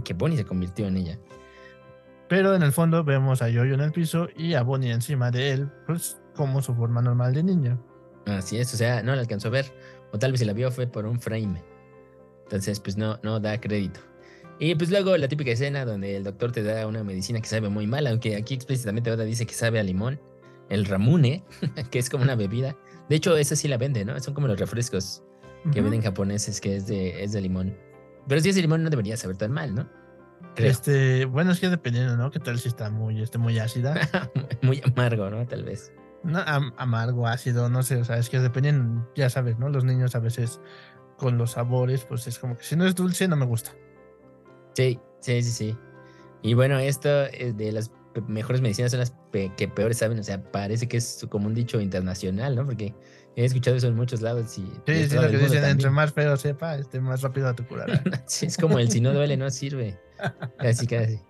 Que Bonnie se convirtió en ella. Pero en el fondo vemos a Yoyo en el piso y a Bonnie encima de él, pues como su forma normal de niña. Así es, o sea, no la alcanzó a ver. O tal vez si la vio fue por un frame. Entonces, pues no, no da crédito. Y pues luego la típica escena donde el doctor te da una medicina que sabe muy mal, aunque aquí explícitamente Oda dice que sabe a limón. El ramune, que es como una bebida. De hecho, esa sí la vende, ¿no? Son como los refrescos que venden japoneses que es de, es de limón. Pero si es de limón no debería saber tan mal, ¿no? Creo. Este, bueno, es que dependiendo, ¿no? ¿Qué tal si está muy, este, muy ácida? Muy amargo, ¿no? Tal vez. No, am- amargo, ácido, no sé, o sea, es que dependiendo, ya sabes, ¿no? Los niños a veces con los sabores, pues es como que si no es dulce, no me gusta. Sí, sí, sí, sí. Y bueno, esto eh, de las mejores medicinas son las pe- que peores saben. O sea, parece que es como un dicho internacional, ¿no? Porque he escuchado eso en muchos lados. Y Sí, sí, lo que dicen, entre más feo sepa, este, más rápido te curará. Sí, es como el si no duele, no sirve. Casi, casi.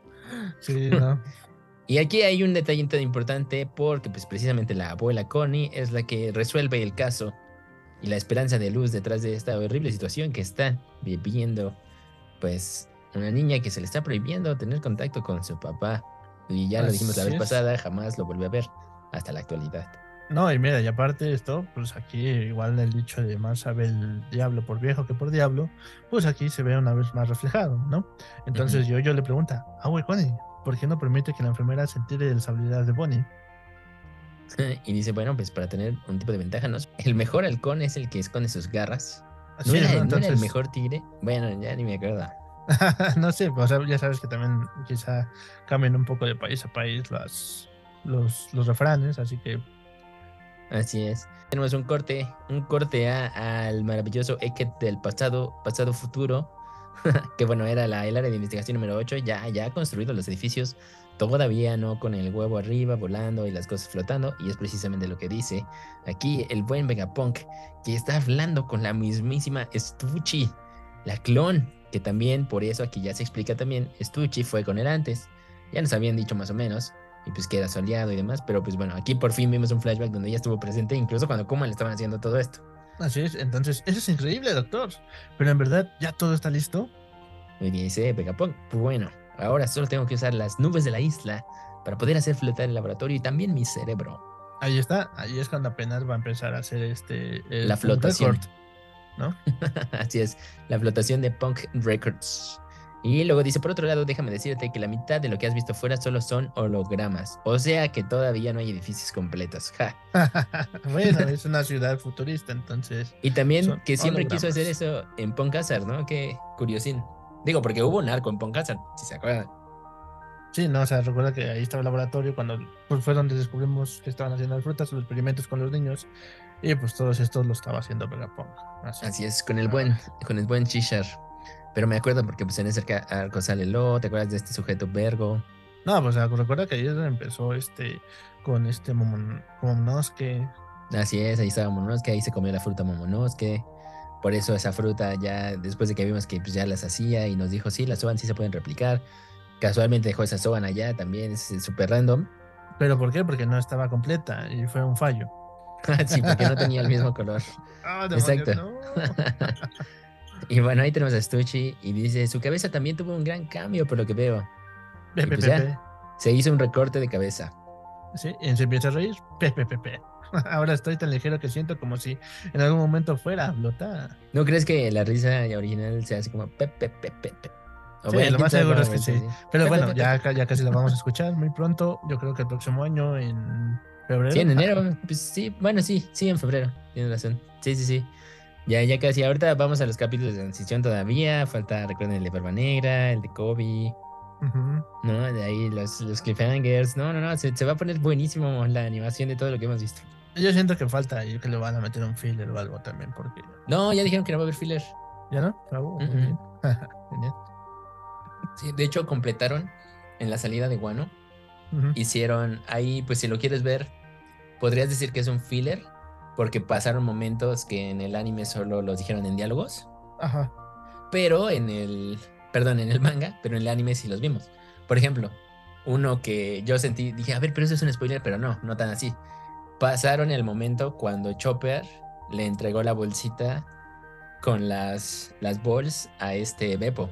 Sí, ¿no? Y aquí hay un detalle tan importante porque pues precisamente la abuela Connie es la que resuelve el caso y la esperanza de luz detrás de esta horrible situación que está viviendo pues una niña que se le está prohibiendo tener contacto con su papá. Y ya lo dijimos la vez es. pasada, jamás lo volvió a ver hasta la actualidad. No, y mira, y aparte de esto, pues aquí igual el dicho de más sabe el diablo por viejo que por diablo, pues aquí se ve una vez más reflejado, ¿no? Entonces yo, yo le pregunta, ah, güey, Connie, ¿por qué no permite que la enfermera se entere de las habilidades de Bonnie? y dice, bueno, pues para tener un tipo de ventaja, ¿no? El mejor halcón es el que esconde sus garras. ¿No, Sí, era, ¿no? no era el mejor tigre? Bueno, ya ni me acuerdo. no sé, sea, ya sabes que también quizá cambian un poco de país a país las, los, los refranes, así que Así es. Tenemos un corte, un corte a- al maravilloso Eket del pasado, pasado futuro, que bueno, era la, el área de investigación número 8, ya, ya ha construido los edificios, todavía no con el huevo arriba, volando y las cosas flotando, y es precisamente lo que dice aquí el buen Vegapunk, que está hablando con la mismísima Stucci, la clon, que también, por eso aquí ya se explica también, Stucci fue con él antes, ya nos habían dicho más o menos, y pues que era su aliado y demás, pero pues bueno, aquí por fin vimos un flashback donde ella estuvo presente, incluso cuando Kuma le estaban haciendo todo esto. así es. Entonces, eso es increíble, doctor. Pero en verdad, ¿ya todo está listo? Y dice Vegapunk, bueno, ahora solo tengo que usar las nubes de la isla para poder hacer flotar el laboratorio y también mi cerebro. Ahí está, ahí es cuando apenas va a empezar a hacer este... el La flotación. Record, ¿no? Así es, la flotación de Punk Records. Y luego dice, por otro lado, déjame decirte que la mitad de lo que has visto fuera solo son hologramas. O sea que todavía no hay edificios completos. Ja. bueno, es una ciudad futurista, entonces... Y también que siempre quiso hacer hologramas. eso en Punk Hazard, ¿no? Qué curiosín. Digo, porque hubo un arco en Punk Hazard, si se acuerdan. Sí, no, o sea, recuerda que ahí estaba el laboratorio cuando pues, fue donde descubrimos que estaban haciendo las frutas, los experimentos con los niños, y pues todos estos lo estaba haciendo Vegapunk. Así. Así es, con el buen, con el buen Chishar. Pero me acuerdo porque pues en ese arco sale Lo, ¿te acuerdas de este sujeto Vergo? No, pues o sea, recuerda que donde empezó este con este Momon- Momonosuke. Así es, ahí estaba Momonosuke, ahí se comió la fruta Momonosuke. Por eso esa fruta ya, después de que vimos que pues, ya las hacía y nos dijo, sí, las Soban sí se pueden replicar. Casualmente dejó esa Soban allá también, es súper random. ¿Pero por qué? Porque no estaba completa y fue un fallo. sí, porque no tenía el mismo color. Ah, Exacto. no. Y bueno, ahí tenemos a Stucci y dice, su cabeza también tuvo un gran cambio por lo que veo. Pe, pues pe, ya. pe. Se hizo un recorte de cabeza. Sí, y se empieza a reír. Ahora estoy tan ligero que siento como si en algún momento fuera a flotar. ¿No crees que la risa original sea así como pe, pe, pe, pe, pe? O Sí, bueno, lo más seguro es que sí. Pero Pe, pe, bueno, ya, ya casi la vamos a escuchar muy pronto. Yo creo que el próximo año, en febrero. Sí, en enero. Pues sí, bueno, sí, sí, en febrero. Tienes razón. Sí, sí, sí. Ya, ya casi. Ahorita vamos a los capítulos de transición todavía. Falta, recuerden, el de Barba Negra, el de Kobe. ¿no? De ahí los, los cliffhangers. No, no, no. Se, se va a poner buenísimo la animación de todo lo que hemos visto. Yo siento que falta ahí que le van a meter un filler o algo también, porque. No, ya dijeron que no va a haber filler. ¿Ya no? Uh. Sí, de hecho, completaron en la salida de Guano. Hicieron ahí, pues si lo quieres ver, podrías decir que es un filler, porque pasaron momentos que en el anime solo los dijeron en diálogos, Ajá. pero en el, perdón, en el manga, pero en el anime sí los vimos. Por ejemplo, uno que yo sentí, dije, a ver, pero eso es un spoiler, pero no, no tan así. Pasaron el momento cuando Chopper le entregó la bolsita con las, las balls a este Beppo.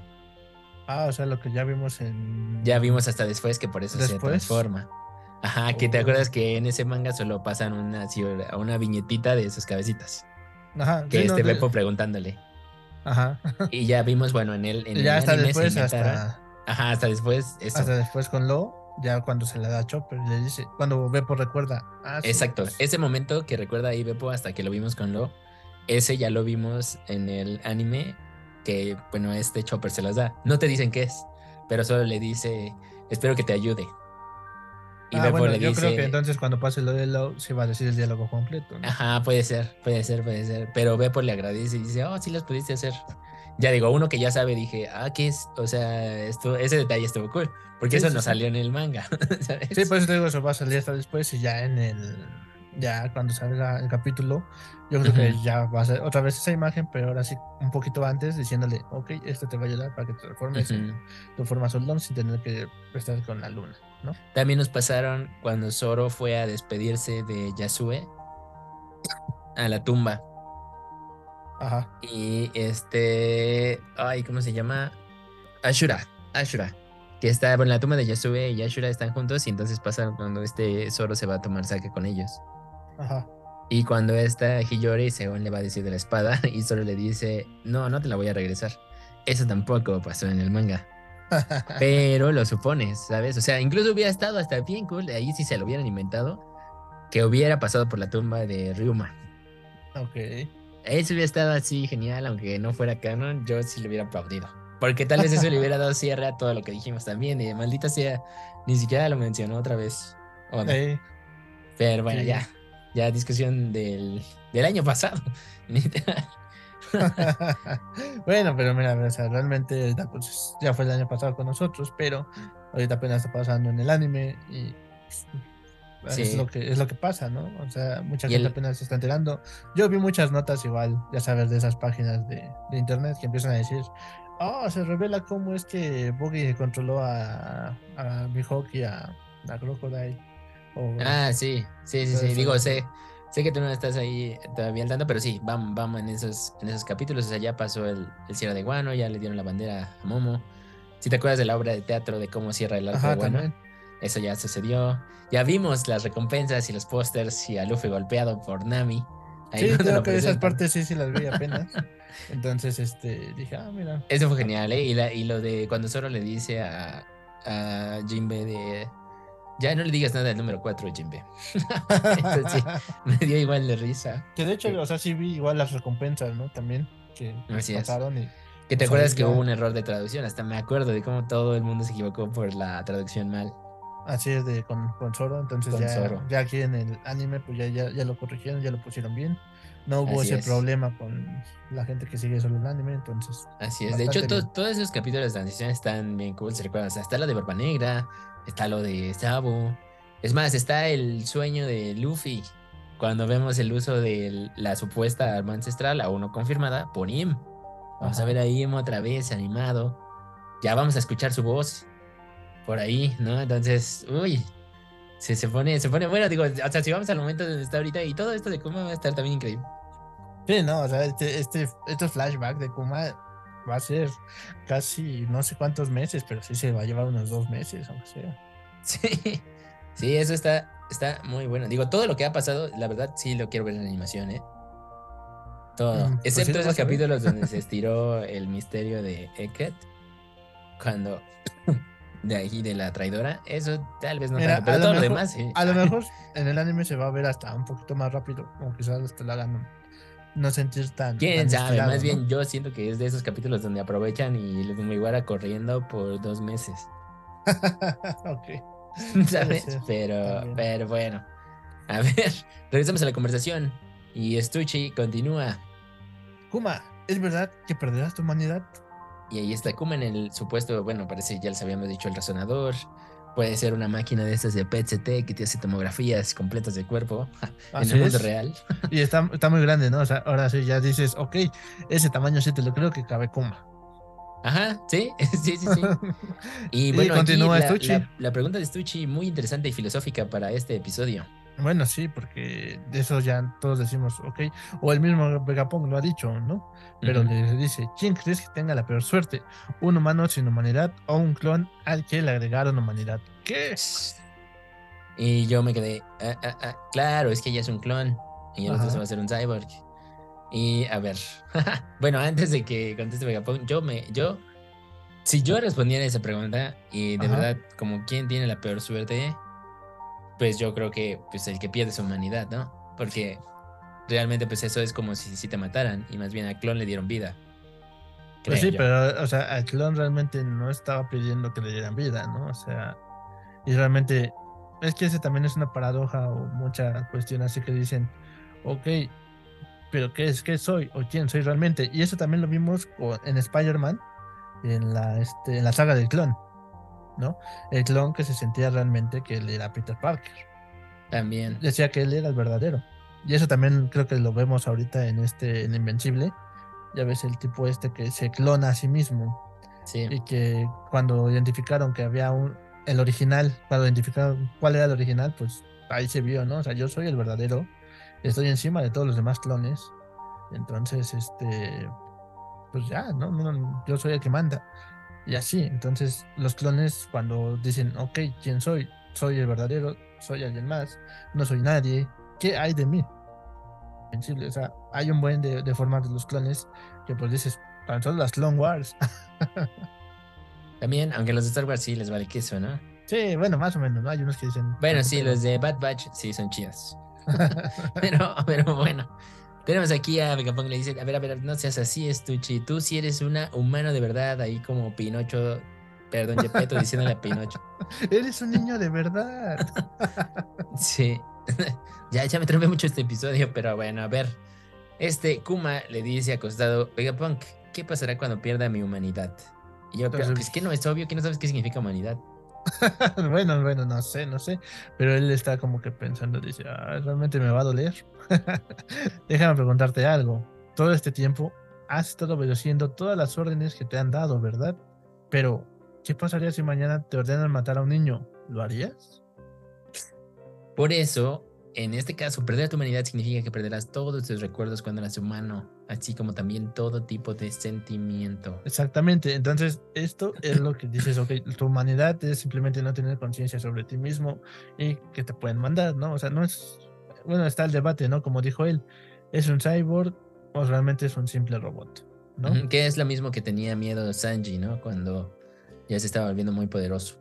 Ah, o sea, lo que ya vimos en. Ya vimos hasta después que por eso se transforma. Ajá, que te acuerdas que en ese manga solo pasan una, una viñetita de sus cabecitas. Ajá. Que sí, este Beppo preguntándole. Ajá. Y ya vimos, bueno, en el, en el ya hasta anime se después, inventaron- hasta, Ajá, hasta después, eso. hasta después con Lo, ya cuando se le da a Chopper, le dice, cuando Beppo recuerda. Ah, sí, Exacto, pues, ese momento que recuerda ahí Beppo hasta que lo vimos con Lo, ese ya lo vimos en el anime, que bueno, este Chopper se las da. No te dicen qué es, pero solo le dice, espero que te ayude. Y ah, bueno, yo creo que entonces cuando pase lo de Love se va a decir el diálogo completo. Ajá, puede ser, puede ser, puede ser. Pero Beppo le agradece y dice, oh, sí las pudiste hacer. Ya digo, uno que ya sabe, dije, ah, ¿qué es? O sea, esto, ese detalle estuvo cool. Porque eso no salió en el manga. Sí, por eso te digo, eso va a salir hasta después y ya en el. Ya cuando salga el capítulo, yo creo que ya va a ser otra vez esa imagen, pero ahora sí un poquito antes, diciéndole, ok, esto te va a ayudar para que te transformes uh tu forma soldón sin tener que estar con la luna. También nos pasaron cuando Zoro fue a despedirse de Yasue a la tumba. Ajá. Y este. Ay, ¿cómo se llama? Ashura. Ashura. Que está en la tumba de Yasue y Ashura están juntos. Y entonces pasa cuando este Zoro se va a tomar saque con ellos. Ajá. Y cuando esta Hiyori, según le va a decir de la espada, y Zoro le dice: No, no te la voy a regresar. Eso tampoco pasó en el manga. Pero lo supones, ¿sabes? O sea, incluso hubiera estado hasta bien cool, ahí si se lo hubieran inventado, que hubiera pasado por la tumba de Ryuma. Ok. Eso hubiera estado así genial, aunque no fuera canon, yo sí le hubiera aplaudido. Porque tal vez eso le hubiera dado cierre a todo lo que dijimos también, y maldita sea, ni siquiera lo mencionó otra vez. Pero bueno, ya, ya discusión del, del año pasado, literal. bueno, pero mira, realmente pues, ya fue el año pasado con nosotros, pero ahorita apenas está pasando en el anime y pues, es, lo que, es lo que pasa, ¿no? O sea, mucha gente apenas se está enterando. Yo vi muchas notas igual, ya sabes, de esas páginas de, internet que empiezan a decir, oh, se revela cómo es que Boogie controló a, a Mihawk y a, a Crocodile. ah, sí, sí, sí, sí, digo, sé. Sé que tú no estás ahí todavía al tanto, pero sí, vamos, vamos en esos, en esos capítulos. O sea, ya pasó el, el cierre de Guano, ya le dieron la bandera a Momo. Si te acuerdas de la obra de teatro de cómo cierra el arco de Guano, eso ya sucedió. Ya vimos las recompensas y los pósters y a Luffy golpeado por Nami. sí, creo que esas partes sí, sí las vi apenas. Entonces, este, dije, ah, mira. Eso fue genial, ¿eh? Y, la, y lo de cuando Zoro le dice a, a Jinbe de ya no le digas nada del número 4, Jimbe. Entonces, me dio igual de risa. Que de hecho, o sea, sí vi igual las recompensas, ¿no? También que pasaron y. Que te acuerdas que hubo un error de traducción, hasta me acuerdo de cómo todo el mundo se equivocó por la traducción mal. Así es, de con, con Zoro, entonces ya, ya aquí en el anime pues ya, ya, ya, lo corrigieron, ya lo pusieron bien. No hubo ese problema con la gente que sigue solo el anime, entonces. Así es, de hecho todos esos capítulos de transición están bien cool, se sea, está la de Barba Negra, está lo de Sabo. Es más, está el sueño de Luffy. Cuando vemos el uso de la supuesta arma ancestral, aún no confirmada, por Im. Vamos a ver a Im otra vez animado. Ya vamos a escuchar su voz por ahí, ¿no? Entonces, uy, se, se, pone, se pone bueno. Digo, o sea, si vamos al momento donde está ahorita y todo esto de Kuma va a estar también increíble. Sí, no, o sea, este, este, estos flashbacks de Kuma va a ser casi no sé cuántos meses, pero sí se va a llevar unos dos meses, aunque sea. Sí, sí, eso está, está muy bueno. Digo, todo lo que ha pasado, la verdad sí lo quiero ver en animación, ¿eh? Todo. Mm, pues Excepto esos capítulos donde se estiró el misterio de Eket. Cuando. De ahí, de la traidora. Eso tal vez no tanto, pero todo lo demás sí. A lo mejor en el anime se va a ver hasta un poquito más rápido. O quizás hasta la hagan no sentir tan. Quién sabe, más bien yo siento que es de esos capítulos donde aprovechan y me iguala corriendo por dos meses. ok. ¿Sabes? pero, pero bueno. A ver, regresamos a la conversación. Y Stucci continúa. Kuma, ¿es verdad que perderás tu humanidad? Y ahí está Kuma en el supuesto, bueno, parece ya les habíamos dicho el razonador. Puede ser una máquina de estas de PET-CT que te hace tomografías completas del cuerpo en el mundo real. Y está, está muy grande, ¿no? O sea, ahora sí ya dices, ok, ese tamaño sí te lo creo que cabe Kuma. Ajá, sí, sí, sí, sí. Y bueno, continúa la, la, pregunta de Stucci muy interesante y filosófica para este episodio. Bueno, sí, porque de eso ya todos decimos, ok. O el mismo Vegapunk lo ha dicho, ¿no? Pero le dice, ¿quién crees que tenga la peor suerte? ¿Un humano sin humanidad o un clon al que le agregaron humanidad? ¿Qué? Y yo me quedé, ah, ah, ah, claro, es que ella es un clon y el otro se va a hacer un cyborg. Y a ver, bueno, antes de que conteste Vegapunk, yo me, yo, si yo respondiera a esa pregunta y de verdad, como quién tiene la peor suerte, pues yo creo que pues el que pierde su humanidad, ¿no? Porque realmente pues eso es como si, si te mataran y más bien a Clon le dieron vida. Pues sí, yo. pero, o sea, el clon realmente no estaba pidiendo que le dieran vida, ¿no? O sea, y realmente, es que ese también es una paradoja o mucha cuestión así que dicen, ok, pero ¿qué es? ¿Qué soy? ¿O quién soy realmente? Y eso también lo vimos en Spider-Man, en la, este, en la saga del clon, ¿no? El clon que se sentía realmente que él era Peter Parker. También. Decía que él era el verdadero. Y eso también creo que lo vemos ahorita en este, en Invencible. Ya ves el tipo este que se clona a sí mismo Sí. y que cuando identificaron que había un el original, cuando identificaron cuál era el original, pues ahí se vio, ¿no? O sea, yo soy el verdadero, estoy encima de todos los demás clones. Entonces, este pues ya, no, yo soy el que manda. Y así, entonces los clones cuando dicen, ok, ¿quién soy? Soy el verdadero, soy alguien más, no soy nadie, ¿qué hay de mí? O sea, hay un buen de, de formas de los clones que pues dices, tan solo las Clone Wars. También, aunque los de Star Wars sí les vale queso, ¿no? Sí, bueno, más o menos, ¿no? Hay unos que dicen. Bueno, "Tanto sí, pedo". los de Bad Batch sí son chidas. Pero, pero bueno. Tenemos aquí a Vegapunk le dice, a ver, a ver, no seas así, Estuchi. Tú sí eres una humano de verdad, ahí como Pinocho, perdón, Gepetto diciéndole a Pinocho. Eres un niño de verdad. Sí. ya, ya me tromé mucho este episodio, pero bueno, a ver. Este Kuma le dice acostado, Vegapunk, ¿qué pasará cuando pierda mi humanidad? Y yo, pero Entonces- es que no es obvio que no sabes qué significa humanidad. bueno, bueno, no sé, no sé. Pero él está como que pensando, dice, "Ah, realmente me va a doler. Déjame preguntarte algo. Todo este tiempo has estado obedeciendo todas las órdenes que te han dado, ¿verdad? Pero, ¿qué pasaría si mañana te ordenan matar a un niño? ¿Lo harías? Por eso, en este caso, perder tu humanidad significa que perderás todos tus recuerdos cuando eras humano, así como también todo tipo de sentimiento. Exactamente. Entonces, esto es lo que dices, ok, tu humanidad es simplemente no tener conciencia sobre ti mismo y que te pueden mandar, ¿no? O sea, no es, bueno, está el debate, ¿no? Como dijo él, ¿es un cyborg o realmente es un simple robot? ¿no? Que es lo mismo que tenía miedo Sanji, ¿no? Cuando ya se estaba volviendo muy poderoso.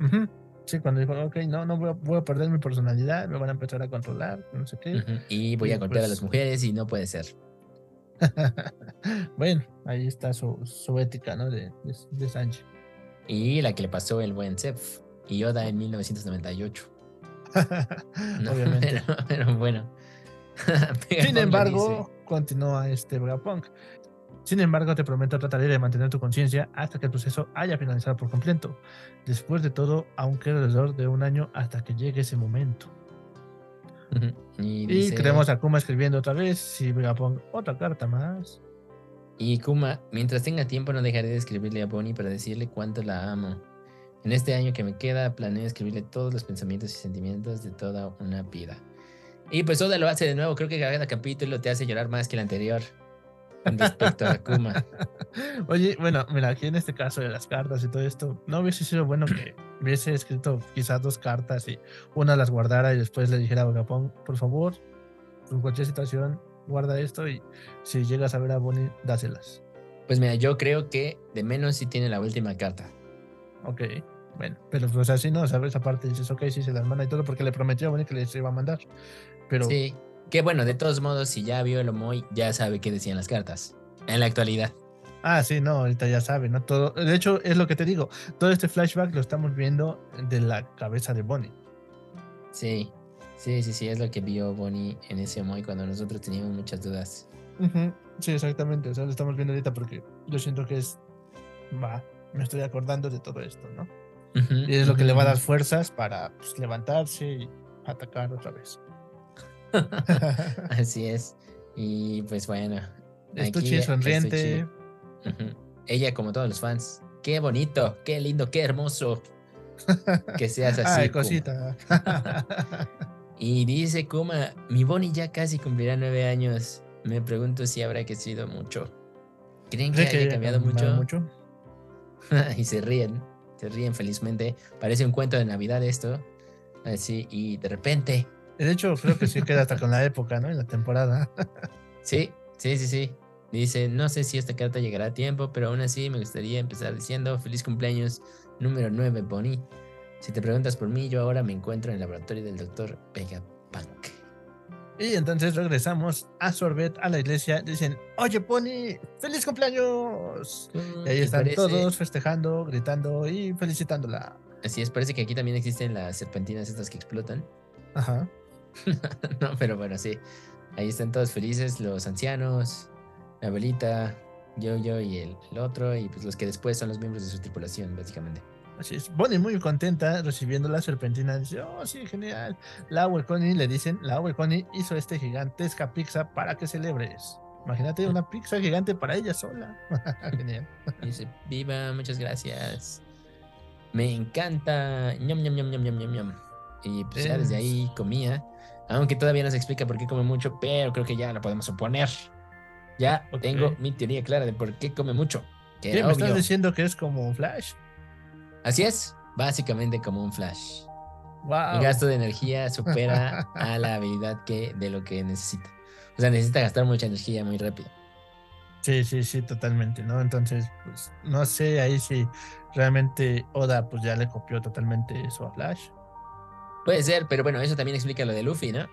Ujú. Sí, cuando dijo, ok, no, no voy a, voy a perder mi personalidad, me van a empezar a controlar, no sé qué. Y voy Y a golpear a pues- las mujeres y no puede ser. bueno, ahí está su, su ética, ¿no? De, de, de Sanji. Y la que le pasó el buen Seth y Yoda en 1998. ¿no? Obviamente. Pero, pero bueno. Sin embargo, continúa este Vegapunk. Sin embargo, te prometo trataré de mantener tu conciencia hasta que el proceso haya finalizado por completo. Después de todo, aún queda alrededor de un año hasta que llegue ese momento. Y, Y dice- tenemos a Kuma escribiendo otra vez. Si Vegapunk, otra carta más. Y Kuma, mientras tenga tiempo no dejaré de escribirle a Bonnie para decirle cuánto la amo. En este año que me queda, planeo escribirle todos los pensamientos y sentimientos de toda una vida. Y pues Oda lo hace de nuevo, creo que cada capítulo te hace llorar más que el anterior. Respecto a Kuma. Oye, bueno, mira, aquí en este caso de las cartas y todo esto, ¿no hubiese sido bueno que hubiese escrito quizás dos cartas y una las guardara y después le dijera a Vegapunk, por favor, en cualquier situación, guarda esto y si llegas a ver a Bonnie, dáselas? Pues mira, yo creo que de menos sí tiene la última carta. Ok, bueno, pero pues así no, ¿sabes? Aparte dices, ok, sí se las manda y todo porque le prometió a Bonnie que les iba a mandar. Pero Sí. Que bueno, de todos modos, si ya vio el Omoy, ya sabe qué decían las cartas. En la actualidad. Ah, sí, no, ahorita ya sabe, ¿no? Todo, de hecho, es lo que te digo, todo este flashback lo estamos viendo de la cabeza de Bonnie. Sí. Sí, sí, sí, es lo que vio Bonnie en ese Omoy cuando nosotros teníamos muchas dudas. Sí, exactamente, o sea, lo estamos viendo ahorita porque yo siento que es, va, me estoy acordando de todo esto, ¿no? Y es lo que le va a dar fuerzas para pues, levantarse y atacar otra vez. Así es. Y pues bueno. Estuchi aquí sonriente. Ella, como todos los fans. Qué bonito, qué lindo, qué hermoso. Que seas así. Ay, Kuma". cosita. Y dice Kuma, mi Bonnie ya casi cumplirá nueve años. Me pregunto si habrá crecido mucho. ¿Creen que ¿Cree que haya cambiado mucho? y se ríen, se ríen felizmente. Parece un cuento de Navidad esto. Así, y de repente, De hecho, creo que sí queda hasta con la época, ¿no? En la temporada. sí, sí, sí, sí. Dice, no sé si esta carta llegará a tiempo, pero aún así me gustaría empezar diciendo feliz cumpleaños número 9, Bonnie. Si te preguntas por mí, yo ahora me encuentro en el laboratorio del doctor Vegapunk. Y entonces regresamos a Sorbet, a la iglesia. Dicen, oye, Pony, feliz cumpleaños. Y ahí están parece- todos festejando, gritando y felicitándola. Así es, parece que aquí también existen las serpentinas estas que explotan. Ajá. no, pero bueno, sí. Ahí están todos felices, los ancianos, la abuelita, yo, yo y el, el otro, y pues los que después son los miembros de su tripulación, básicamente. Así es. Bonnie muy contenta recibiendo la serpentina. Dice, oh, sí, genial. La Connie le dicen, la Connie hizo este gigantesca pizza para que celebres. Imagínate una pizza gigante para ella sola. genial. Dice, viva, muchas gracias. Me encanta. ñam, ñam, ñam, ñam, ñam, ñam, ñam. Y pues ya desde Es- ahí comía. Aunque todavía no se explica por qué come mucho, pero creo que ya lo podemos suponer. Ya tengo mi teoría clara de por qué come mucho. Que ¿Qué? era ¿Me estás diciendo que es como un flash? Así es, básicamente como un flash. Wow. El gasto de energía supera a la habilidad que de lo que necesita. O sea, necesita gastar mucha energía muy rápido. Sí, sí, sí, totalmente, ¿no? Entonces, pues, no sé ahí si realmente Oda pues ya le copió totalmente eso a Flash. Puede ser, pero bueno, eso también explica lo de Luffy, ¿no?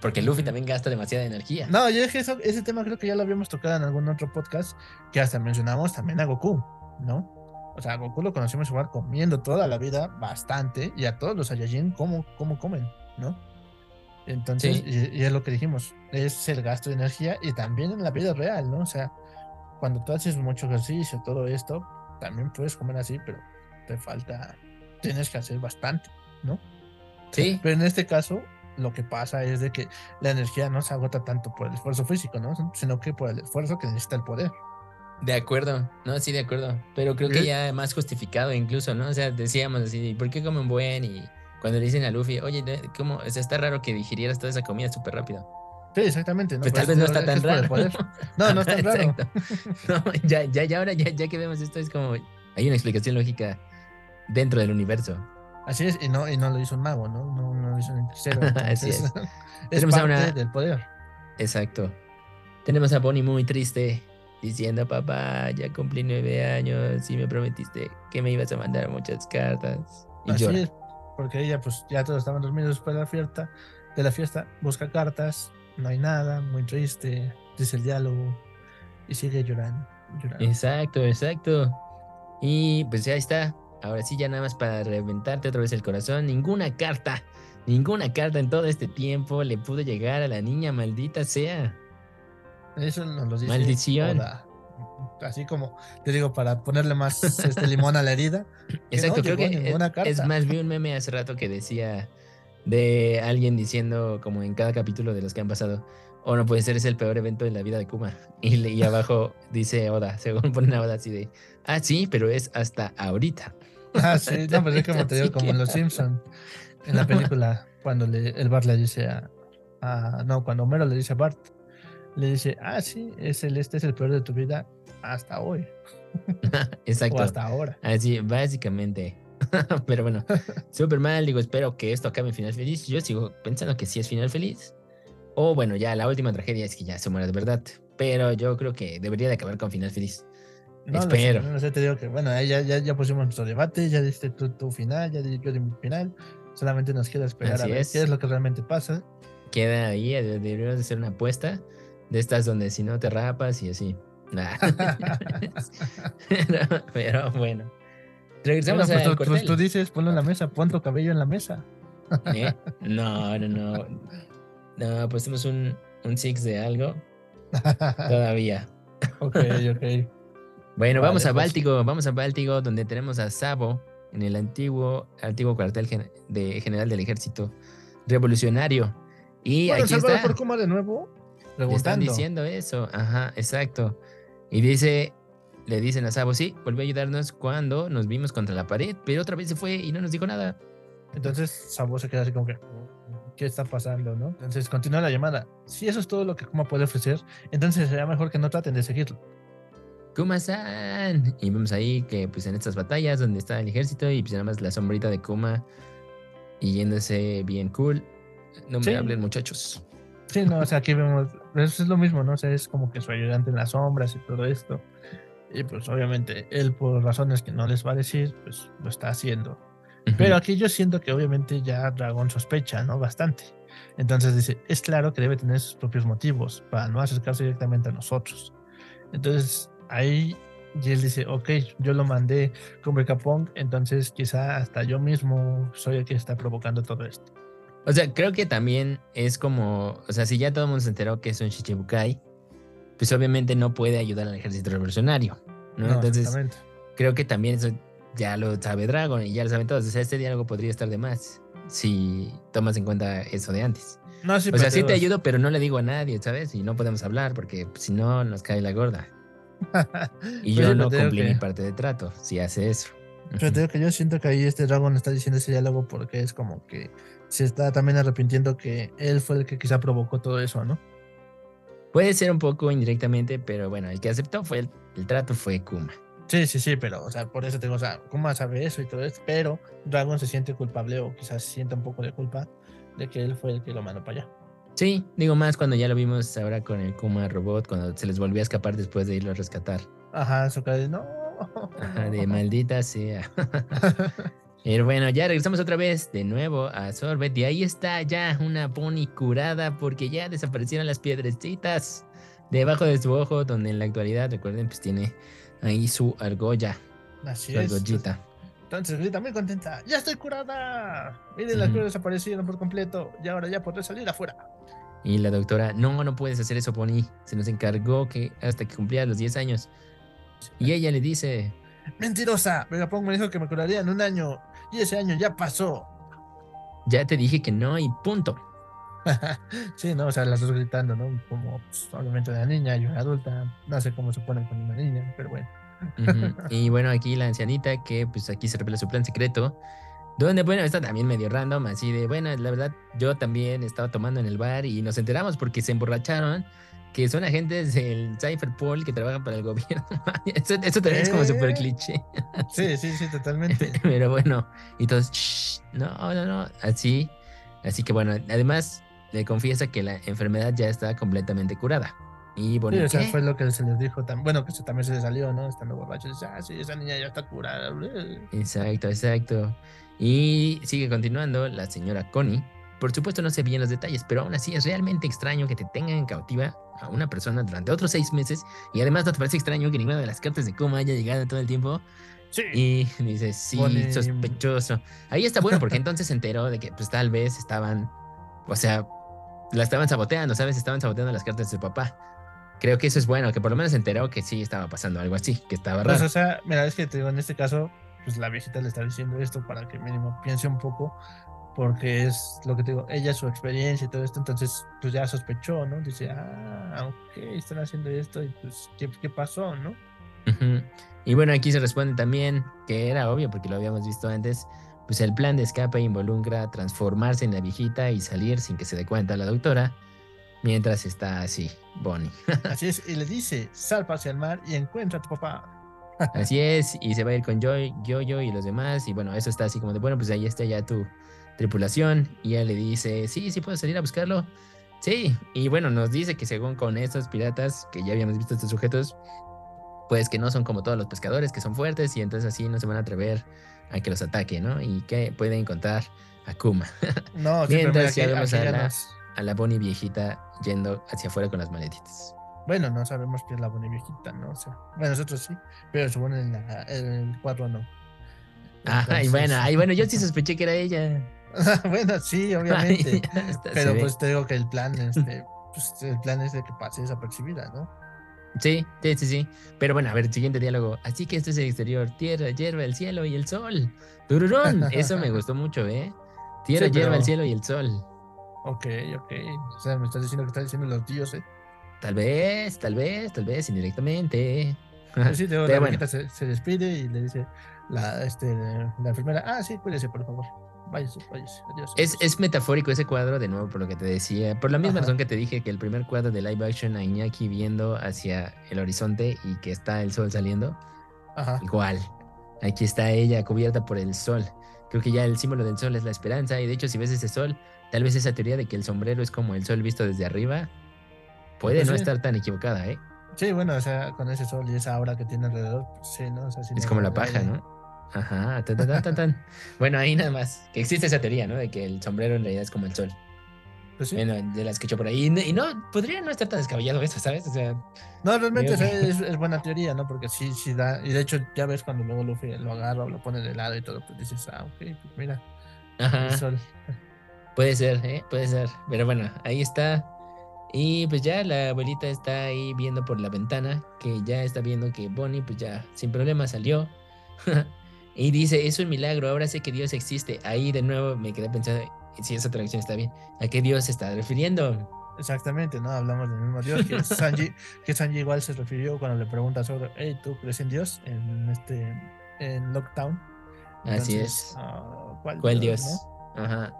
Porque Luffy también gasta demasiada energía. No, yo dije eso, ese tema creo que ya lo habíamos tocado en algún otro podcast, que hasta mencionamos también a Goku, ¿no? O sea, a Goku lo conocimos igual comiendo toda la vida bastante, y a todos los Saiyajin cómo, cómo comen, ¿no? Entonces, Sí. y, y es lo que dijimos, es el gasto de energía y también en la vida real, ¿no? O sea, cuando tú haces mucho ejercicio, todo esto, también puedes comer así, pero te falta, tienes que hacer bastante, ¿no? Sí, Pero en este caso, lo que pasa es de que la energía no se agota tanto por el esfuerzo físico, ¿no? Sino que por el esfuerzo que necesita el poder. de acuerdo. No, sí, de acuerdo. Pero creo que ya más justificado incluso, ¿no? O sea, decíamos así, ¿por qué comen buen? Y cuando le dicen a Luffy, oye, ¿cómo? O sea, está raro que digirieras toda esa comida súper rápido. Sí, exactamente. ¿no? Pues tal eso vez no está tan raro. No, no es tan raro. No, ya, ya, ya ahora, ya, ya que vemos esto, es como, hay una explicación lógica dentro del universo. Así es, y no, y no lo hizo un mago, ¿no? No, no lo hizo un hechicero. Así es. es Tenemos a una- del poder. Exacto. Tenemos a Bonnie muy triste diciendo, papá, ya cumplí nueve años y me prometiste que me ibas a mandar muchas cartas. Y Así llora. es, porque ella, pues ya todos estaban dormidos después de la fiesta, de la fiesta, busca cartas, no hay nada, muy triste, dice el diálogo y sigue llorando. llorando. Exacto, exacto. Y pues ya está. Ahora sí, ya nada más para reventarte otra vez el corazón. Ninguna carta, ninguna carta en todo este tiempo le pudo llegar a la niña, maldita sea. Eso nos lo dice Maldición. Así como te digo, para ponerle más este limón a la herida. que Exacto, no creo que es, ninguna es carta. más, vi un meme hace rato que decía de alguien diciendo, como en cada capítulo de los que han pasado, o no puede ser, es el peor evento de la vida de Kuma. Y abajo dice Oda, según ponen a Oda así de, ah, sí, pero es hasta ahorita. Ah, sí, no, pues es como te digo, como en Los Simpson en la película, cuando le, el Bart le dice a, a- No, cuando Homero le dice a Bart, le dice, ah, sí, es el, este es el peor de tu vida hasta hoy, Exacto. o hasta ahora. Así, básicamente. Pero bueno, súper mal. Digo, espero que esto acabe en final feliz. Yo sigo pensando que sí es final feliz. O bueno, ya la última tragedia es que ya se muera de verdad. Pero yo creo que debería de acabar con final feliz. No Espero. no lo sé, te digo que, bueno, ya, ya, ya pusimos nuestro debate, ya diste tu, tu final, ya yo di mi final. Solamente nos queda esperar Así a ver es. qué es lo que realmente pasa. Queda ahí, eh, deberíamos de hacer una apuesta de estas donde si no te rapas y así. Nah. pero, pero bueno. Regresamos Bueno, pues, al tú, pues, tú dices, ponlo en la mesa, pon tu cabello en la mesa. ¿Eh? No, no, no. No, pues tenemos un, un six de algo todavía. ok, ok. Bueno, Vale, vamos a pues. Báltico, vamos a Báltico, donde tenemos a Sabo en el antiguo, antiguo cuartel gen- de general del ejército revolucionario. Y Bueno, aquí Salvador está. por de nuevo, Le están diciendo eso. Ajá, exacto. Y dice, le dicen a Sabo, sí, volvió a ayudarnos cuando nos vimos contra la pared, pero otra vez se fue y no nos dijo nada. Entonces Sabo se queda así como que, ¿qué está pasando, no? Entonces continúa la llamada. Si eso es todo lo que Kuma puede ofrecer, entonces sería mejor que no traten de seguirlo. Kuma-san. Y vemos ahí que pues en estas batallas donde está el ejército y pues nada más la sombrita de Kuma y yéndose bien cool. No me Sí. hablen muchachos. Sí, no, o sea, aquí vemos, eso es lo mismo, ¿no? O sea, es como que su ayudante en las sombras y todo esto. Y pues obviamente él por razones que no les va a decir, pues lo está haciendo. Pero aquí yo siento que obviamente ya Dragon sospecha, ¿no? Bastante. Entonces dice, es claro que debe tener sus propios motivos para no acercarse directamente a nosotros. Entonces ahí y él dice, ok, yo lo mandé con Capón, entonces quizá hasta yo mismo soy el que está provocando todo esto. O sea, creo que también es como, o sea, si ya todo el mundo se enteró que es un Shichibukai, pues obviamente no puede ayudar al ejército revolucionario, ¿no? entonces, creo que también eso ya lo sabe Dragon y ya lo saben todos. O sea, este diálogo podría estar de más si tomas en cuenta eso de antes. No, sí, o sea, sí te ayudo, pero no le digo a nadie, ¿sabes? Y no podemos hablar porque si no nos cae la gorda. y yo no cumplí mi parte de trato si hace eso. Pero te digo que yo siento que ahí este Dragon está diciendo ese diálogo porque es como que se está también arrepintiendo que él fue el que quizá provocó todo eso, ¿no? Puede ser un poco indirectamente, pero bueno, el que aceptó fue el, trato fue Kuma. Sí, sí, sí, pero, o sea, por eso tengo, o sea, Kuma sabe eso y todo eso, pero Dragon se siente culpable o quizás sienta un poco de culpa de que él fue el que lo mandó para allá. Sí, digo más cuando ya lo vimos ahora con el Kuma robot, cuando se les volvió a escapar después de irlo a rescatar. Ajá, su cara de no. Ajá, de maldita sea. Pero bueno, ya regresamos otra vez de nuevo a Sorbet y ahí está ya una pony curada porque ya desaparecieron las piedrecitas debajo de su ojo, donde en la actualidad, recuerden, pues tiene ahí su argolla. Así su argollita. Entonces grita muy contenta, ¡ya estoy curada! Miren, las piedras desaparecieron por completo y ahora ya podré salir afuera. Y la doctora, no, no puedes hacer eso, Pony. Se nos encargó que hasta que cumplía los 10 años. Y ella le dice... Mentirosa, Vegapunk me dijo que me curaría en un año y ese año ya pasó. Ya te dije que no y punto. sí, no, o sea, las dos gritando, ¿no? Como pues, obviamente una niña y una adulta. No sé cómo se ponen con una niña, pero bueno. Y bueno, aquí la ancianita que pues aquí se revela su plan secreto donde, bueno, está también medio random, así de, bueno, la verdad, yo también estaba tomando en el bar y nos enteramos porque se emborracharon que son agentes del Cypherpol que trabajan para el gobierno. eso, también es como súper cliché. sí, sí, sí, totalmente. Pero bueno, y todos, no, no, no, así. Así que bueno, además le confiesa que la enfermedad ya está completamente curada. Y bueno, sí, o sea, fue lo que se les dijo. Bueno, que también se le salió, ¿no? Estando borrachos. Ah, sí, esa niña ya está curada. Exacto, exacto. Y sigue continuando la señora Connie. Por supuesto no sé bien los detalles, pero aún así es realmente extraño que te tengan en cautiva a una persona durante otros seis meses y además no te parece extraño que ninguna de las cartas de coma haya llegado todo el tiempo. Sí. Y dice, sí, sospechoso. Ahí está bueno porque entonces se enteró de que pues tal vez estaban, o sea, la estaban saboteando, ¿sabes? Estaban saboteando las cartas de su papá. Creo que eso es bueno, que por lo menos se enteró que sí estaba pasando algo así, que estaba pues, raro. o sea, mira, es que te digo, en este caso, pues la viejita le está diciendo esto para que mínimo piense un poco, porque es lo que te digo, ella su experiencia y todo esto, entonces pues ya sospechó, ¿no? Dice, ah, ok, están haciendo esto y pues, ¿qué, pasó, no? Y bueno, aquí se responde también que era obvio, porque lo habíamos visto antes, pues el plan de escape involucra transformarse en la viejita y salir sin que se dé cuenta la doctora, mientras está así, Bonnie. así es, y le dice, sal hacia el mar y encuentra a tu papá. Así es, y se va a ir con Joy, Yo-Yo y los demás. Y bueno, eso está así como de, bueno, pues ahí está ya tu tripulación. Y ella le dice, sí, sí puedo salir a buscarlo. Sí, y bueno, nos dice que según con estos piratas, que ya habíamos visto estos sujetos, pues que no son como todos los pescadores, que son fuertes y entonces así no se van a atrever a que los ataque, ¿no? Y que pueden encontrar a Kuma. No, Mientras ya vemos a la, a la Bonnie viejita yendo hacia afuera con las maletitas. Bueno, no sabemos qué es la buena viejita, ¿no? O sea, bueno, nosotros sí, pero supone en, el 4 no. Ay, bueno, ay, bueno, yo sí sospeché que era ella. bueno, sí, obviamente. pero pues te digo que el plan, este, pues el plan es de que pase desapercibida, ¿no? Sí, sí, sí, sí. Pero bueno, a ver, siguiente diálogo. Así que este es el exterior: tierra, hierba, el cielo y el sol. Tururón. Eso me gustó mucho, ¿eh? Tierra, hierba, el cielo y el sol. Ok, ok. O sea, me estás diciendo que estás diciendo los dioses. Tal vez, tal vez, tal vez, indirectamente. Pues sí, la bueno. se, despide y le dice la, este, la enfermera, ah, sí, cuídese, por favor. Váyase, váyase, adiós. Es, es, metafórico ese cuadro, de nuevo, por lo que te decía. Por la misma razón que te dije que el primer cuadro de live action a Iñaki viendo hacia el horizonte y que está el sol saliendo. Ajá. Igual. Aquí está ella cubierta por el sol. Creo que ya el símbolo del sol es la esperanza. Y de hecho, si ves ese sol, tal vez esa teoría de que el sombrero es como el sol visto desde arriba, Puede pues no estar tan equivocada, ¿eh? Sí, bueno, o sea, con ese sol y esa aura que tiene alrededor, pues sí, ¿no? es como la paja, ¿no? Ajá, tan, tan, tan, tan. bueno, ahí nada más. Que existe esa teoría, ¿no? De que el sombrero en realidad es como el sol. Pues sí. Bueno, de las que echó por ahí. Y no, podría no estar tan descabellado eso, ¿sabes? O sea, No, realmente es, es- buena teoría, ¿no? Porque sí, sí da. Y de hecho, ya ves cuando luego Luffy lo agarra o lo pone de lado y todo, pues dices, ah, ok, pues mira, el ajá. sol. Puede ser, ¿eh? Puede ser. Pero bueno, ahí está. Y pues ya la abuelita está ahí viendo por la ventana, que ya está viendo que Bonnie pues ya sin problema salió. y dice, es un milagro, ahora sé que Dios existe. Ahí de nuevo me quedé pensando, si esa traducción está bien, ¿a qué Dios se está refiriendo? Exactamente, ¿no? Hablamos del mismo Dios, que Sanji, que Sanji igual se refirió cuando le pregunta sobre, hey, ¿tú crees en Dios? En este, en Lockdown. Así es. ah, ¿Cuál, ¿Cuál Dios? no? Ajá.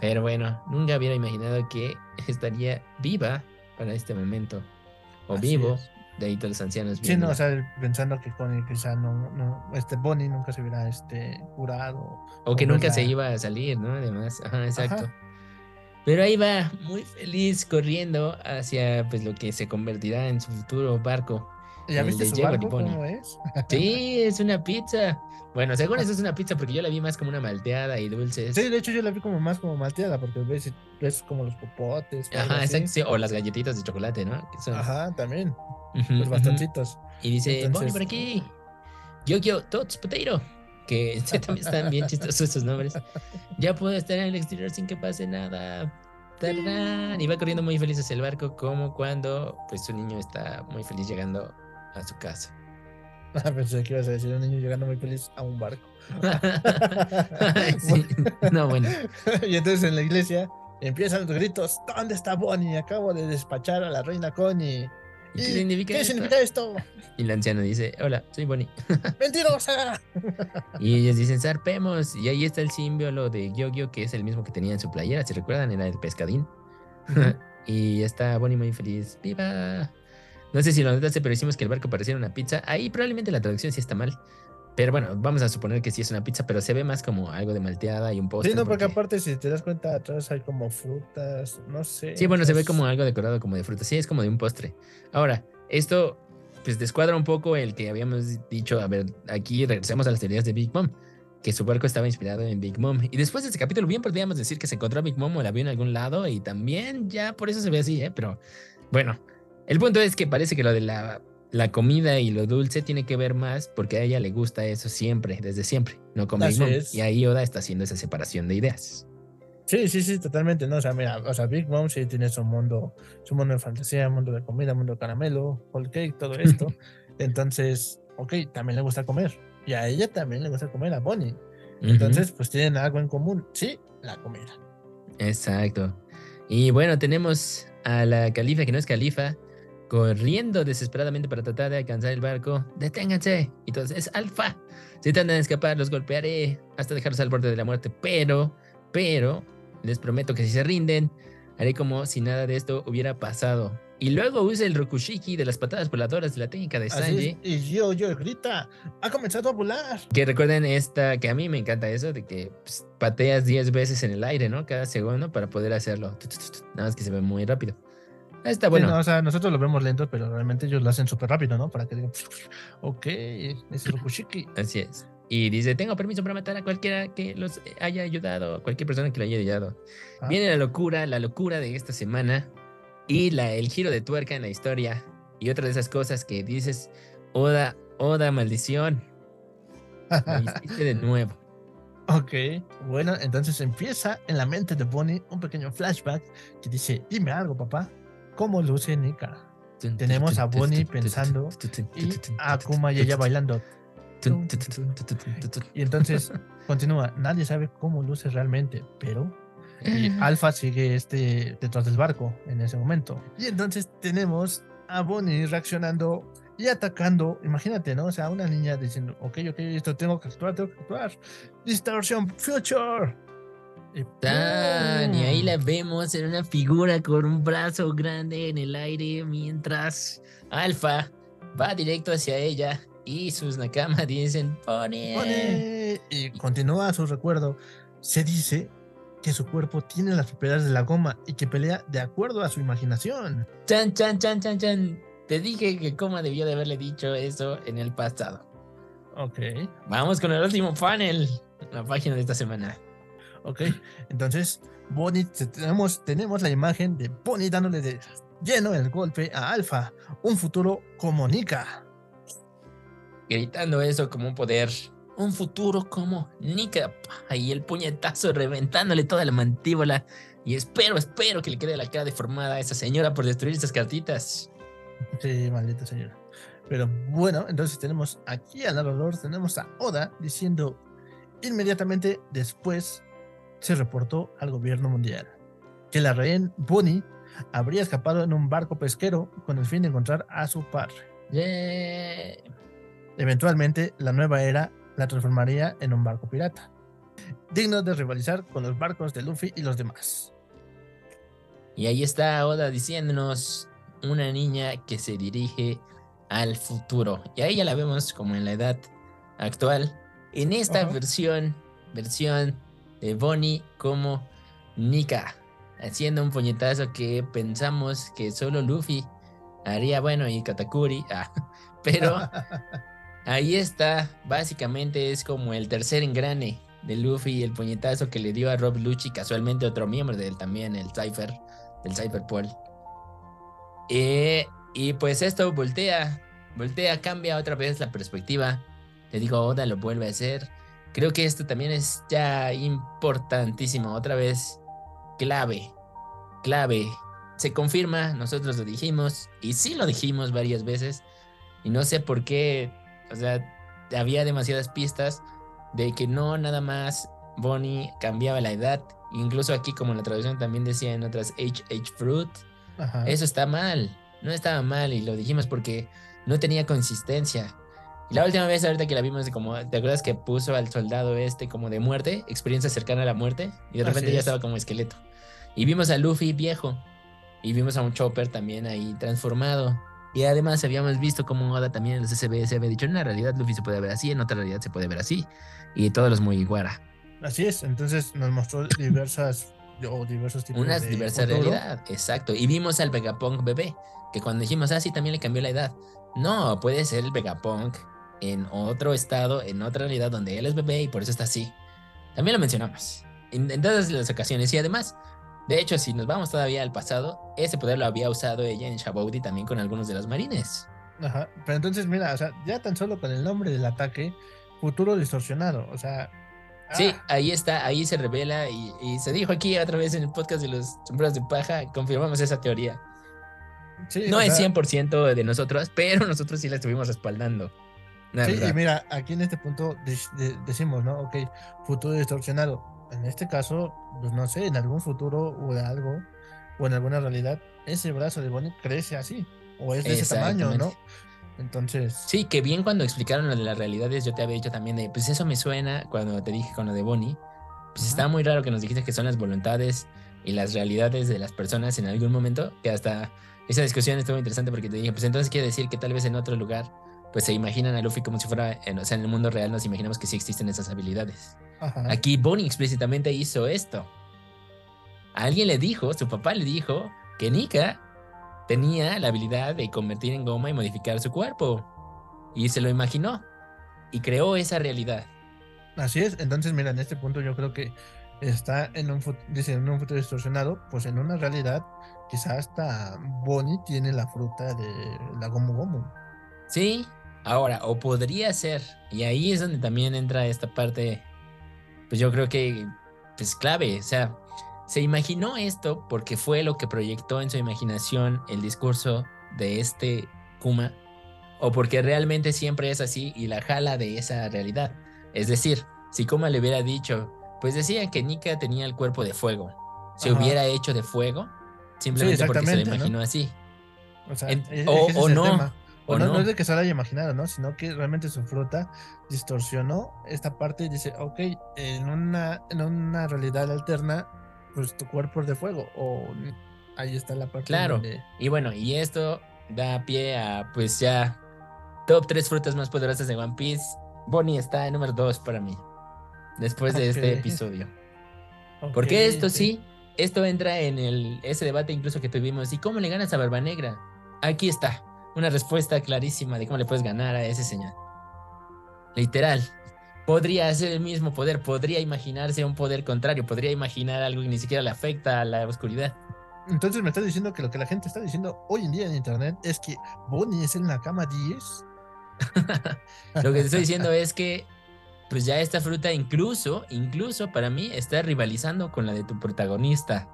Pero bueno, nunca hubiera imaginado que estaría viva para este momento. O Así vivo. es. De ahí todos los ancianos. Sí, no, o sea, pensando que Connie quizá no, no, este Bonnie nunca se hubiera este, curado. O que nunca se iba a salir, ¿no? Además, ajá, exacto. Ajá. Pero ahí va, muy feliz, corriendo hacia pues lo que se convertirá en su futuro barco. ¿Ya el viste su barco cómo es? Sí, es una pizza. Bueno, según eso es una pizza porque yo la vi más como una malteada y dulces. Sí, de hecho yo la vi como más como malteada, porque ves, ves como los popotes. Ajá, exacto. sí, O las galletitas de chocolate, ¿no? Son- Ajá, también. Los bastoncitos. Y dice, Entonces- por aquí. Yo-Yo Tots Potato. Que también están bien chistosos esos nombres. Ya puedo estar en el exterior sin que pase nada. Tarán. Y va corriendo muy feliz hacia el barco, como cuando pues su niño está muy feliz llegando a su casa. Ah, Pensé que ibas a decir un niño llegando muy feliz a un barco. Sí. No, bueno. y entonces en la iglesia empiezan los gritos: ¿Dónde está Bonnie? Acabo de despachar a la reina Connie. ¿Y qué ¿Y significa ¿Qué esto? significa esto? Y la anciana dice, hola, soy Bonnie. ¡Mentirosa! Y ellos dicen, zarpemos. Y ahí está el símbolo de Yo-Yo, que es el mismo que tenía en su playera. ¿Se recuerdan? Era el pescadín. y está Bonnie muy feliz. ¡Viva! No sé si lo notaste, pero hicimos que el barco pareciera una pizza. Ahí probablemente la traducción sí está mal. Pero bueno, vamos a suponer que sí es una pizza, pero se ve más como algo de malteada y un postre. Sí, no, porque porque- aparte, si te das cuenta, atrás hay como frutas, no sé. Sí, bueno, se ve como algo decorado como de fruta. Sí, es como de un postre. Ahora, esto pues descuadra un poco el que habíamos dicho. A ver, aquí regresamos a las teorías de Big Mom. Que su barco estaba inspirado en Big Mom. Y después de este capítulo, bien podríamos decir que se encontró a Big Mom o la vio en algún lado. Y también ya por eso se ve así, ¿eh? Pero bueno, el punto es que parece que lo de la, la comida y lo dulce tiene que ver más porque a ella le gusta eso siempre, desde siempre, no con Big Mom. Y ahí Oda está haciendo esa separación de ideas. Sí, sí, sí, totalmente. No, o sea, mira, o sea, Big Mom sí tiene su mundo, su mundo de fantasía, mundo de comida, mundo de caramelo, whole cake, todo esto. Entonces, ok, también le gusta comer. Y a ella también le gusta comer, a Bonnie. Entonces, pues tienen algo en común. Sí, la comida. Exacto. Y bueno, tenemos a la califa, que no es califa, corriendo desesperadamente para tratar de alcanzar el barco. ¡Deténganse! Y todos, es Alfa. Si tratan de escapar, los golpearé hasta dejarlos al borde de la muerte. Pero, pero, les prometo que si se rinden, haré como si nada de esto hubiera pasado. Y luego usa el Rokushiki de las patadas voladoras de la técnica de Así Sanji. Y yo, yo, grita, ha comenzado a volar. Que recuerden esta, que a mí me encanta eso, de que pues, pateas 10 veces en el aire, ¿no? Cada segundo para poder hacerlo. Nada más que se ve muy rápido. Está Sí, bueno. no, o sea, nosotros lo vemos lento, pero realmente ellos lo hacen súper rápido, ¿no? Para que digan, ok, es Rokushiki. Así es. Y dice, tengo permiso para matar a cualquiera que los haya ayudado, a cualquier persona que lo haya ayudado. Ah. Viene la locura, la locura de esta semana y la, el giro de tuerca en la historia. Y otra de esas cosas que dices, Oda, Oda, maldición. Lo hiciste de nuevo. Ok, bueno, entonces empieza en la mente de Bonnie un pequeño flashback que dice, dime algo, papá, ¿cómo luce Nika? Tenemos a Bonnie pensando Y a Akuma y ella bailando. Y entonces continúa, nadie sabe cómo luce realmente, pero... Y Alpha sigue este detrás del barco en ese momento. Y entonces tenemos a Bonnie reaccionando y atacando. Imagínate, ¿no? O sea, una niña diciendo, ok, ok, esto tengo que actuar, tengo que actuar. Distortion Future. Y, ahí ¡pum! la vemos en una figura con un brazo grande en el aire mientras Alfa va directo hacia ella y sus nakama dicen pone. Bonnie. Y continúa su recuerdo. Se dice que su cuerpo tiene las propiedades de la goma y que pelea de acuerdo a su imaginación. Chan, chan, chan, chan, chan. Te dije que cómo debió de haberle dicho eso en el pasado. Ok, Vamos con el último panel, la página de esta semana. Ok. Entonces, Bonnie, tenemos, tenemos la imagen de Bonnie dándole de lleno el golpe a Alpha, un futuro como Nika. Gritando eso como un poder, un futuro como Nika. Y el puñetazo reventándole toda la mantíbula. Y espero, espero que le quede la cara deformada a esa señora por destruir esas cartitas. Sí, maldita señora. Pero bueno, entonces tenemos aquí al narrador, tenemos a Oda diciendo inmediatamente después se reportó al gobierno mundial que la rehén Bonnie habría escapado en un barco pesquero con el fin de encontrar a su padre. Eventualmente, la nueva era la transformaría en un barco pirata, digno de rivalizar con los barcos de Luffy y los demás. Y ahí está Oda diciéndonos una niña que se dirige al futuro. Y ahí ya la vemos como en la edad actual. En esta versión, versión de Bonnie como Nika, haciendo un puñetazo que pensamos que solo Luffy haría, bueno, y Katakuri, ah, pero ahí está, básicamente es como el tercer engrane de Luffy, el puñetazo que le dio a Rob Lucci, casualmente otro miembro de él también, el Cypher, del Cypher Paul. Eh, y pues esto voltea, voltea, cambia otra vez la perspectiva. Te digo, Oda lo vuelve a hacer. Creo que esto también es ya importantísimo, otra vez clave, clave. Se confirma, nosotros lo dijimos, y sí lo dijimos varias veces, y no sé por qué, o sea, había demasiadas pistas de que no nada más Bonnie cambiaba la edad, incluso aquí como la traducción también decía en otras HH Fruit, eso está mal, no estaba mal y lo dijimos porque no tenía consistencia. Y la última vez ahorita que la vimos, como, ¿te acuerdas que puso al soldado este como de muerte, experiencia cercana a la muerte? Y de repente ya estaba como esqueleto. Y vimos a Luffy viejo. Y vimos a un Chopper también ahí transformado. Y además habíamos visto como Oda también en los SBS había dicho, en una realidad Luffy se puede ver así, en otra realidad se puede ver así. Y todos los muy iguara. Así es, entonces nos mostró diversas o diversos tipos Unas de diversas realidad, exacto. Y vimos al Vegapunk bebé, que cuando dijimos, ah, sí, también le cambió la edad. No, puede ser el Vegapunk en otro estado, en otra realidad donde él es bebé y por eso está así. También lo mencionamos en, todas las ocasiones y además, de hecho, si nos vamos todavía al pasado, ese poder lo había usado ella en Shaboudi también con algunos de los marines. Ajá, pero entonces mira, o sea, ya tan solo con el nombre del ataque, futuro distorsionado, o sea... Sí, ah. ahí está, ahí se revela y, y, se dijo aquí otra vez en el podcast de los sombreros de paja, confirmamos esa teoría. Sí, no es 100% de nosotros, pero nosotros sí la estuvimos respaldando sí, y mira, aquí en este punto decimos, ¿no? Ok, futuro distorsionado. En este caso, pues no sé, en algún futuro o de algo, o en alguna realidad, ese brazo de Bonnie crece así, o es de ese tamaño, ¿no? Entonces. Sí, que bien cuando explicaron lo de las realidades, yo te había dicho también de, pues eso me suena cuando te dije con lo de Bonnie. Pues está muy raro que nos dijiste que son las voluntades y las realidades de las personas en algún momento, que hasta esa discusión estuvo interesante porque te dije, pues entonces quiere decir que tal vez en otro lugar pues se imaginan a Luffy como si fuera, en, o sea, en el mundo real nos imaginamos que sí existen esas habilidades. Aquí Bonnie explícitamente hizo esto. alguien le dijo, su papá le dijo, que Nika tenía la habilidad de convertir en goma y modificar su cuerpo. Y se lo imaginó. Y creó esa realidad. Así es. Entonces, mira, en este punto yo creo que está en un, dice, en un futuro distorsionado, pues en una realidad, quizás hasta Bonnie tiene la fruta de la Gomu Gomu. Sí, Ahora, o podría ser, y ahí es donde también entra esta parte, pues yo creo que, pues clave, o sea, se imaginó esto porque fue lo que proyectó en su imaginación el discurso de este Kuma, o porque realmente siempre es así y la jala de esa realidad. Es decir, si Kuma le hubiera dicho, pues decían que Nika tenía el cuerpo de fuego, se hubiera hecho de fuego, simplemente porque se lo imaginó así. O, o no. O, no, es de que se lo haya imaginado, ¿no? Sino que realmente su fruta distorsionó esta parte y dice, ok, en una, en una realidad alterna, pues tu cuerpo es de fuego. O ahí está la parte. Claro. Y bueno, y esto da pie a, pues ya, top tres frutas más poderosas de One Piece. Bonnie está en número dos para mí. Después de este episodio. Porque esto sí, esto entra en el, ese debate incluso que tuvimos. ¿Y cómo le ganas a Barba Negra? Aquí está una respuesta clarísima de cómo le puedes ganar a ese señor. Literal. podría hacer el mismo poder, podría imaginarse un poder contrario, podría imaginar algo que ni siquiera le afecta a la oscuridad. Entonces me estás diciendo que lo que la gente está diciendo hoy en día en internet es que Bonnie es el Nakama 10. Lo que te estoy diciendo es que pues ya esta fruta incluso, incluso para mí está rivalizando con la de tu protagonista.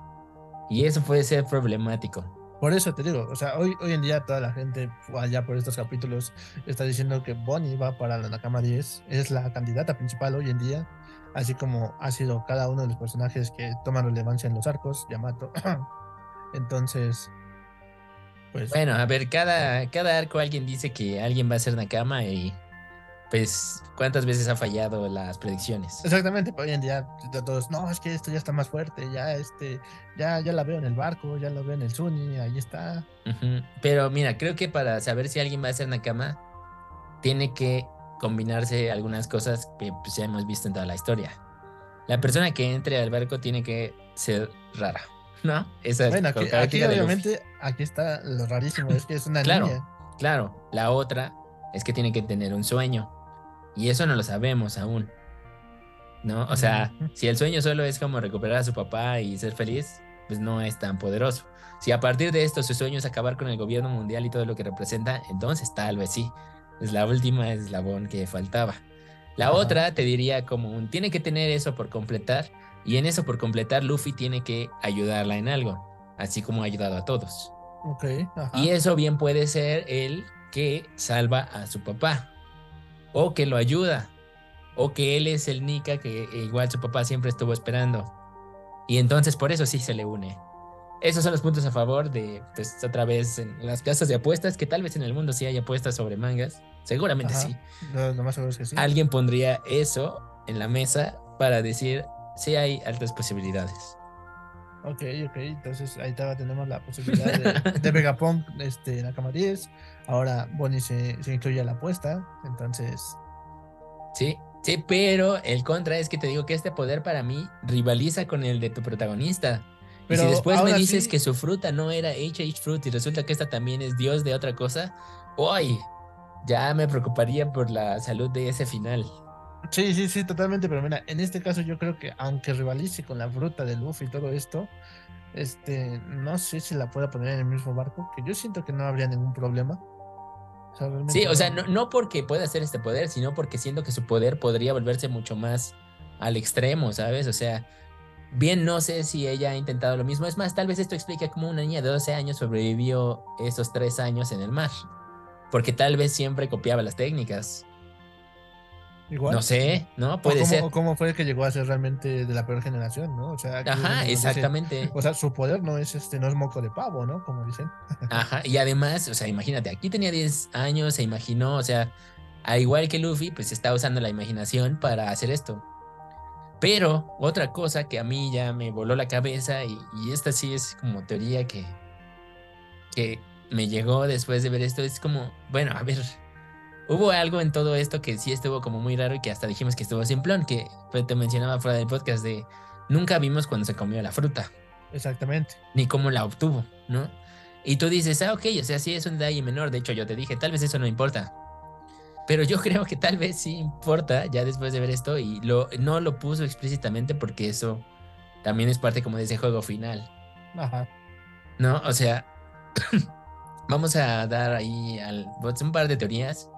Y eso puede ser problemático. Por eso te digo, o sea, hoy, hoy en día toda la gente allá por estos capítulos está diciendo que Bonnie va para la Nakama 10, es la candidata principal hoy en día, así como ha sido cada uno de los personajes que toman relevancia en los arcos, Yamato. Entonces, pues... Bueno, a ver, cada, cada arco alguien dice que alguien va a ser Nakama y pues, ¿cuántas veces ha fallado las predicciones? Exactamente, hoy en día todos, no, es que esto ya está más fuerte, ya este, ya, ya la veo en el barco, ya la veo en el Sunny, ahí está. Pero mira, creo que para saber si alguien va a ser Nakama, tiene que combinarse algunas cosas que pues, ya hemos visto en toda la historia. La persona que entre al barco tiene que ser rara, ¿no? Esa bueno, aquí, aquí obviamente, aquí está lo rarísimo, es que es una claro, niña. Claro, la otra es que tiene que tener un sueño. Y eso no lo sabemos aún. ¿No? O sea, si el sueño solo es como recuperar a su papá y ser feliz, pues no es tan poderoso. Si a partir de esto su sueño es acabar con el gobierno mundial y todo lo que representa, entonces tal vez sí. Es la última eslabón que faltaba. La otra te diría como un, tiene que tener eso por completar y en eso por completar Luffy tiene que ayudarla en algo, así como ha ayudado a todos. Ok. Y eso bien puede ser el que salva a su papá o que lo ayuda, o que él es el Nika que igual su papá siempre estuvo esperando. Y entonces por eso sí se le une. Esos son los puntos a favor de, pues otra vez, en las casas de apuestas, que tal vez en el mundo sí hay apuestas sobre mangas. Seguramente sí. más es que sí. Alguien pondría eso en la mesa para decir, sí hay altas posibilidades. Ok, ok, entonces ahí tenemos la posibilidad de, de Vegapunk este, en la cama 10. Ahora Bonnie se, se incluye a la apuesta, entonces. Sí, sí, pero el contra es que te digo que este poder para mí rivaliza con el de tu protagonista. Pero y si después me dices que su fruta no era HH Fruit y resulta que esta también es dios de otra cosa, ¡Uy! Ya me preocuparía por la salud de ese final. Sí, sí, sí, totalmente. Pero mira, en este caso yo creo que aunque rivalice con la fruta de Luffy y todo esto, este, no sé si la pueda poner en el mismo barco, que yo siento que no habría ningún problema. sí, o sea, no, no, porque pueda hacer este poder, sino porque siento que su poder podría volverse mucho más al extremo, ¿sabes? O sea, bien no sé si ella ha intentado lo mismo. Es más, tal vez esto explica cómo una niña de 12 años sobrevivió esos tres años en el mar. Porque tal vez siempre copiaba las técnicas. No sé, ¿no? Puede ser. cómo fue que llegó a ser realmente de la peor generación, ¿no? O sea, Ajá, exactamente. o sea, su poder no es este, no es moco de pavo, ¿no? Como dicen. Ajá, y además, o sea, imagínate, aquí tenía 10 años, se imaginó, o sea, al igual que Luffy, pues está usando la imaginación para hacer esto. Pero otra cosa que a mí ya me voló la cabeza, y, y esta sí es como teoría que, que me llegó después de ver esto, es como, bueno, a ver, Hubo algo en todo esto que sí estuvo como muy raro y que hasta dijimos que estuvo simplón, que te mencionaba fuera del podcast de nunca vimos cuando se comió la fruta. Exactamente. Ni cómo la obtuvo, ¿no? Y tú dices, ah, ok, o sea, sí es un detalle menor. De hecho, yo te dije, tal vez eso no importa. Pero yo creo que tal vez sí importa ya después de ver esto y lo, no lo puso explícitamente porque eso también es parte como de ese juego final. Ajá. ¿No? O sea, vamos a dar ahí al, pues, un par de teorías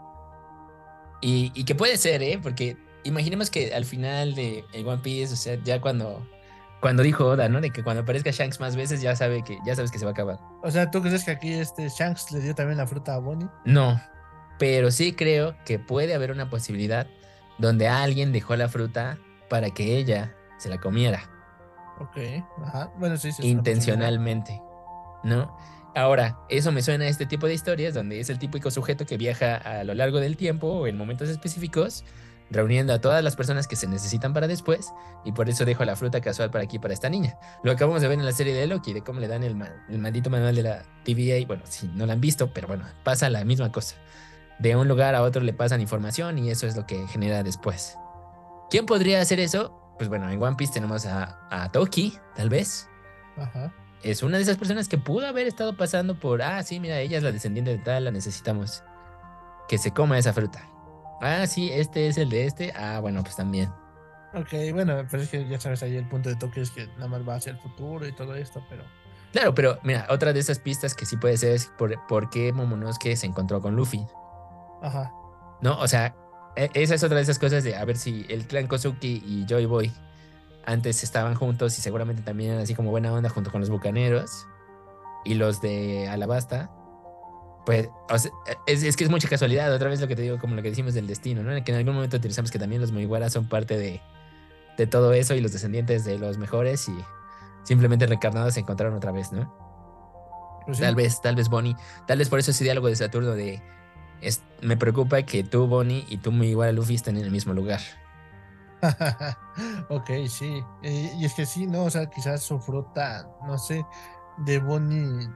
y, que puede ser, ¿eh? Porque imaginemos que al final de One Piece, o sea, ya cuando, cuando dijo Oda, ¿no? De que cuando aparezca Shanks más veces ya sabe que ya sabes que se va a acabar. O sea, ¿tú crees que aquí este Shanks le dio también la fruta a Bonnie? No, pero sí creo que puede haber una posibilidad donde alguien dejó la fruta para que ella se la comiera. Ok, ajá. Bueno, sí, sí. Intencionalmente, ¿no? Ahora, eso me suena a este tipo de historias donde es el típico sujeto que viaja a lo largo del tiempo o en momentos específicos, reuniendo a todas las personas que se necesitan para después, y por eso dejo la fruta casual para aquí, para esta niña. Lo acabamos de ver en la serie de Loki, de cómo le dan el, maldito manual de la TVA. Bueno, si no la han visto, pero bueno, pasa la misma cosa. De un lugar a otro le pasan información y eso es lo que genera después. ¿Quién podría hacer eso? Pues bueno, en One Piece tenemos a, a Toki, tal vez. Ajá es una de esas personas que pudo haber estado pasando por, ah, sí, mira, ella es la descendiente de tal, la necesitamos. Que se coma esa fruta. Ah, sí, este es el de este. Ah, bueno, pues también. Ok, bueno, pero es que ya sabes, ahí el punto de toque es que nada más va hacia el futuro y todo esto, pero. Claro, pero mira, otra de esas pistas que sí puede ser es por, por qué Momonosuke se encontró con Luffy. Ajá. No, o sea, e- esa es otra de esas cosas de a ver si el clan Kozuki y Joy Boy antes estaban juntos y seguramente también eran así como buena onda junto con los bucaneros y los de Alabasta. Pues o sea, es, es que es mucha casualidad, otra vez lo que te digo, como lo que decimos del destino, ¿no? Que en algún momento utilizamos que también los Mugiwara son parte de, de todo eso y los descendientes de los mejores y simplemente reencarnados se encontraron otra vez, ¿no? Pues sí. Tal vez, tal vez Bonnie, tal vez por eso ese diálogo de Saturno de es- me preocupa que tú, Bonnie, y tú, Mugiwara Luffy estén en el mismo lugar. ok, sí. Eh, y es que sí, ¿no? O sea, quizás su fruta, no sé, de Bonnie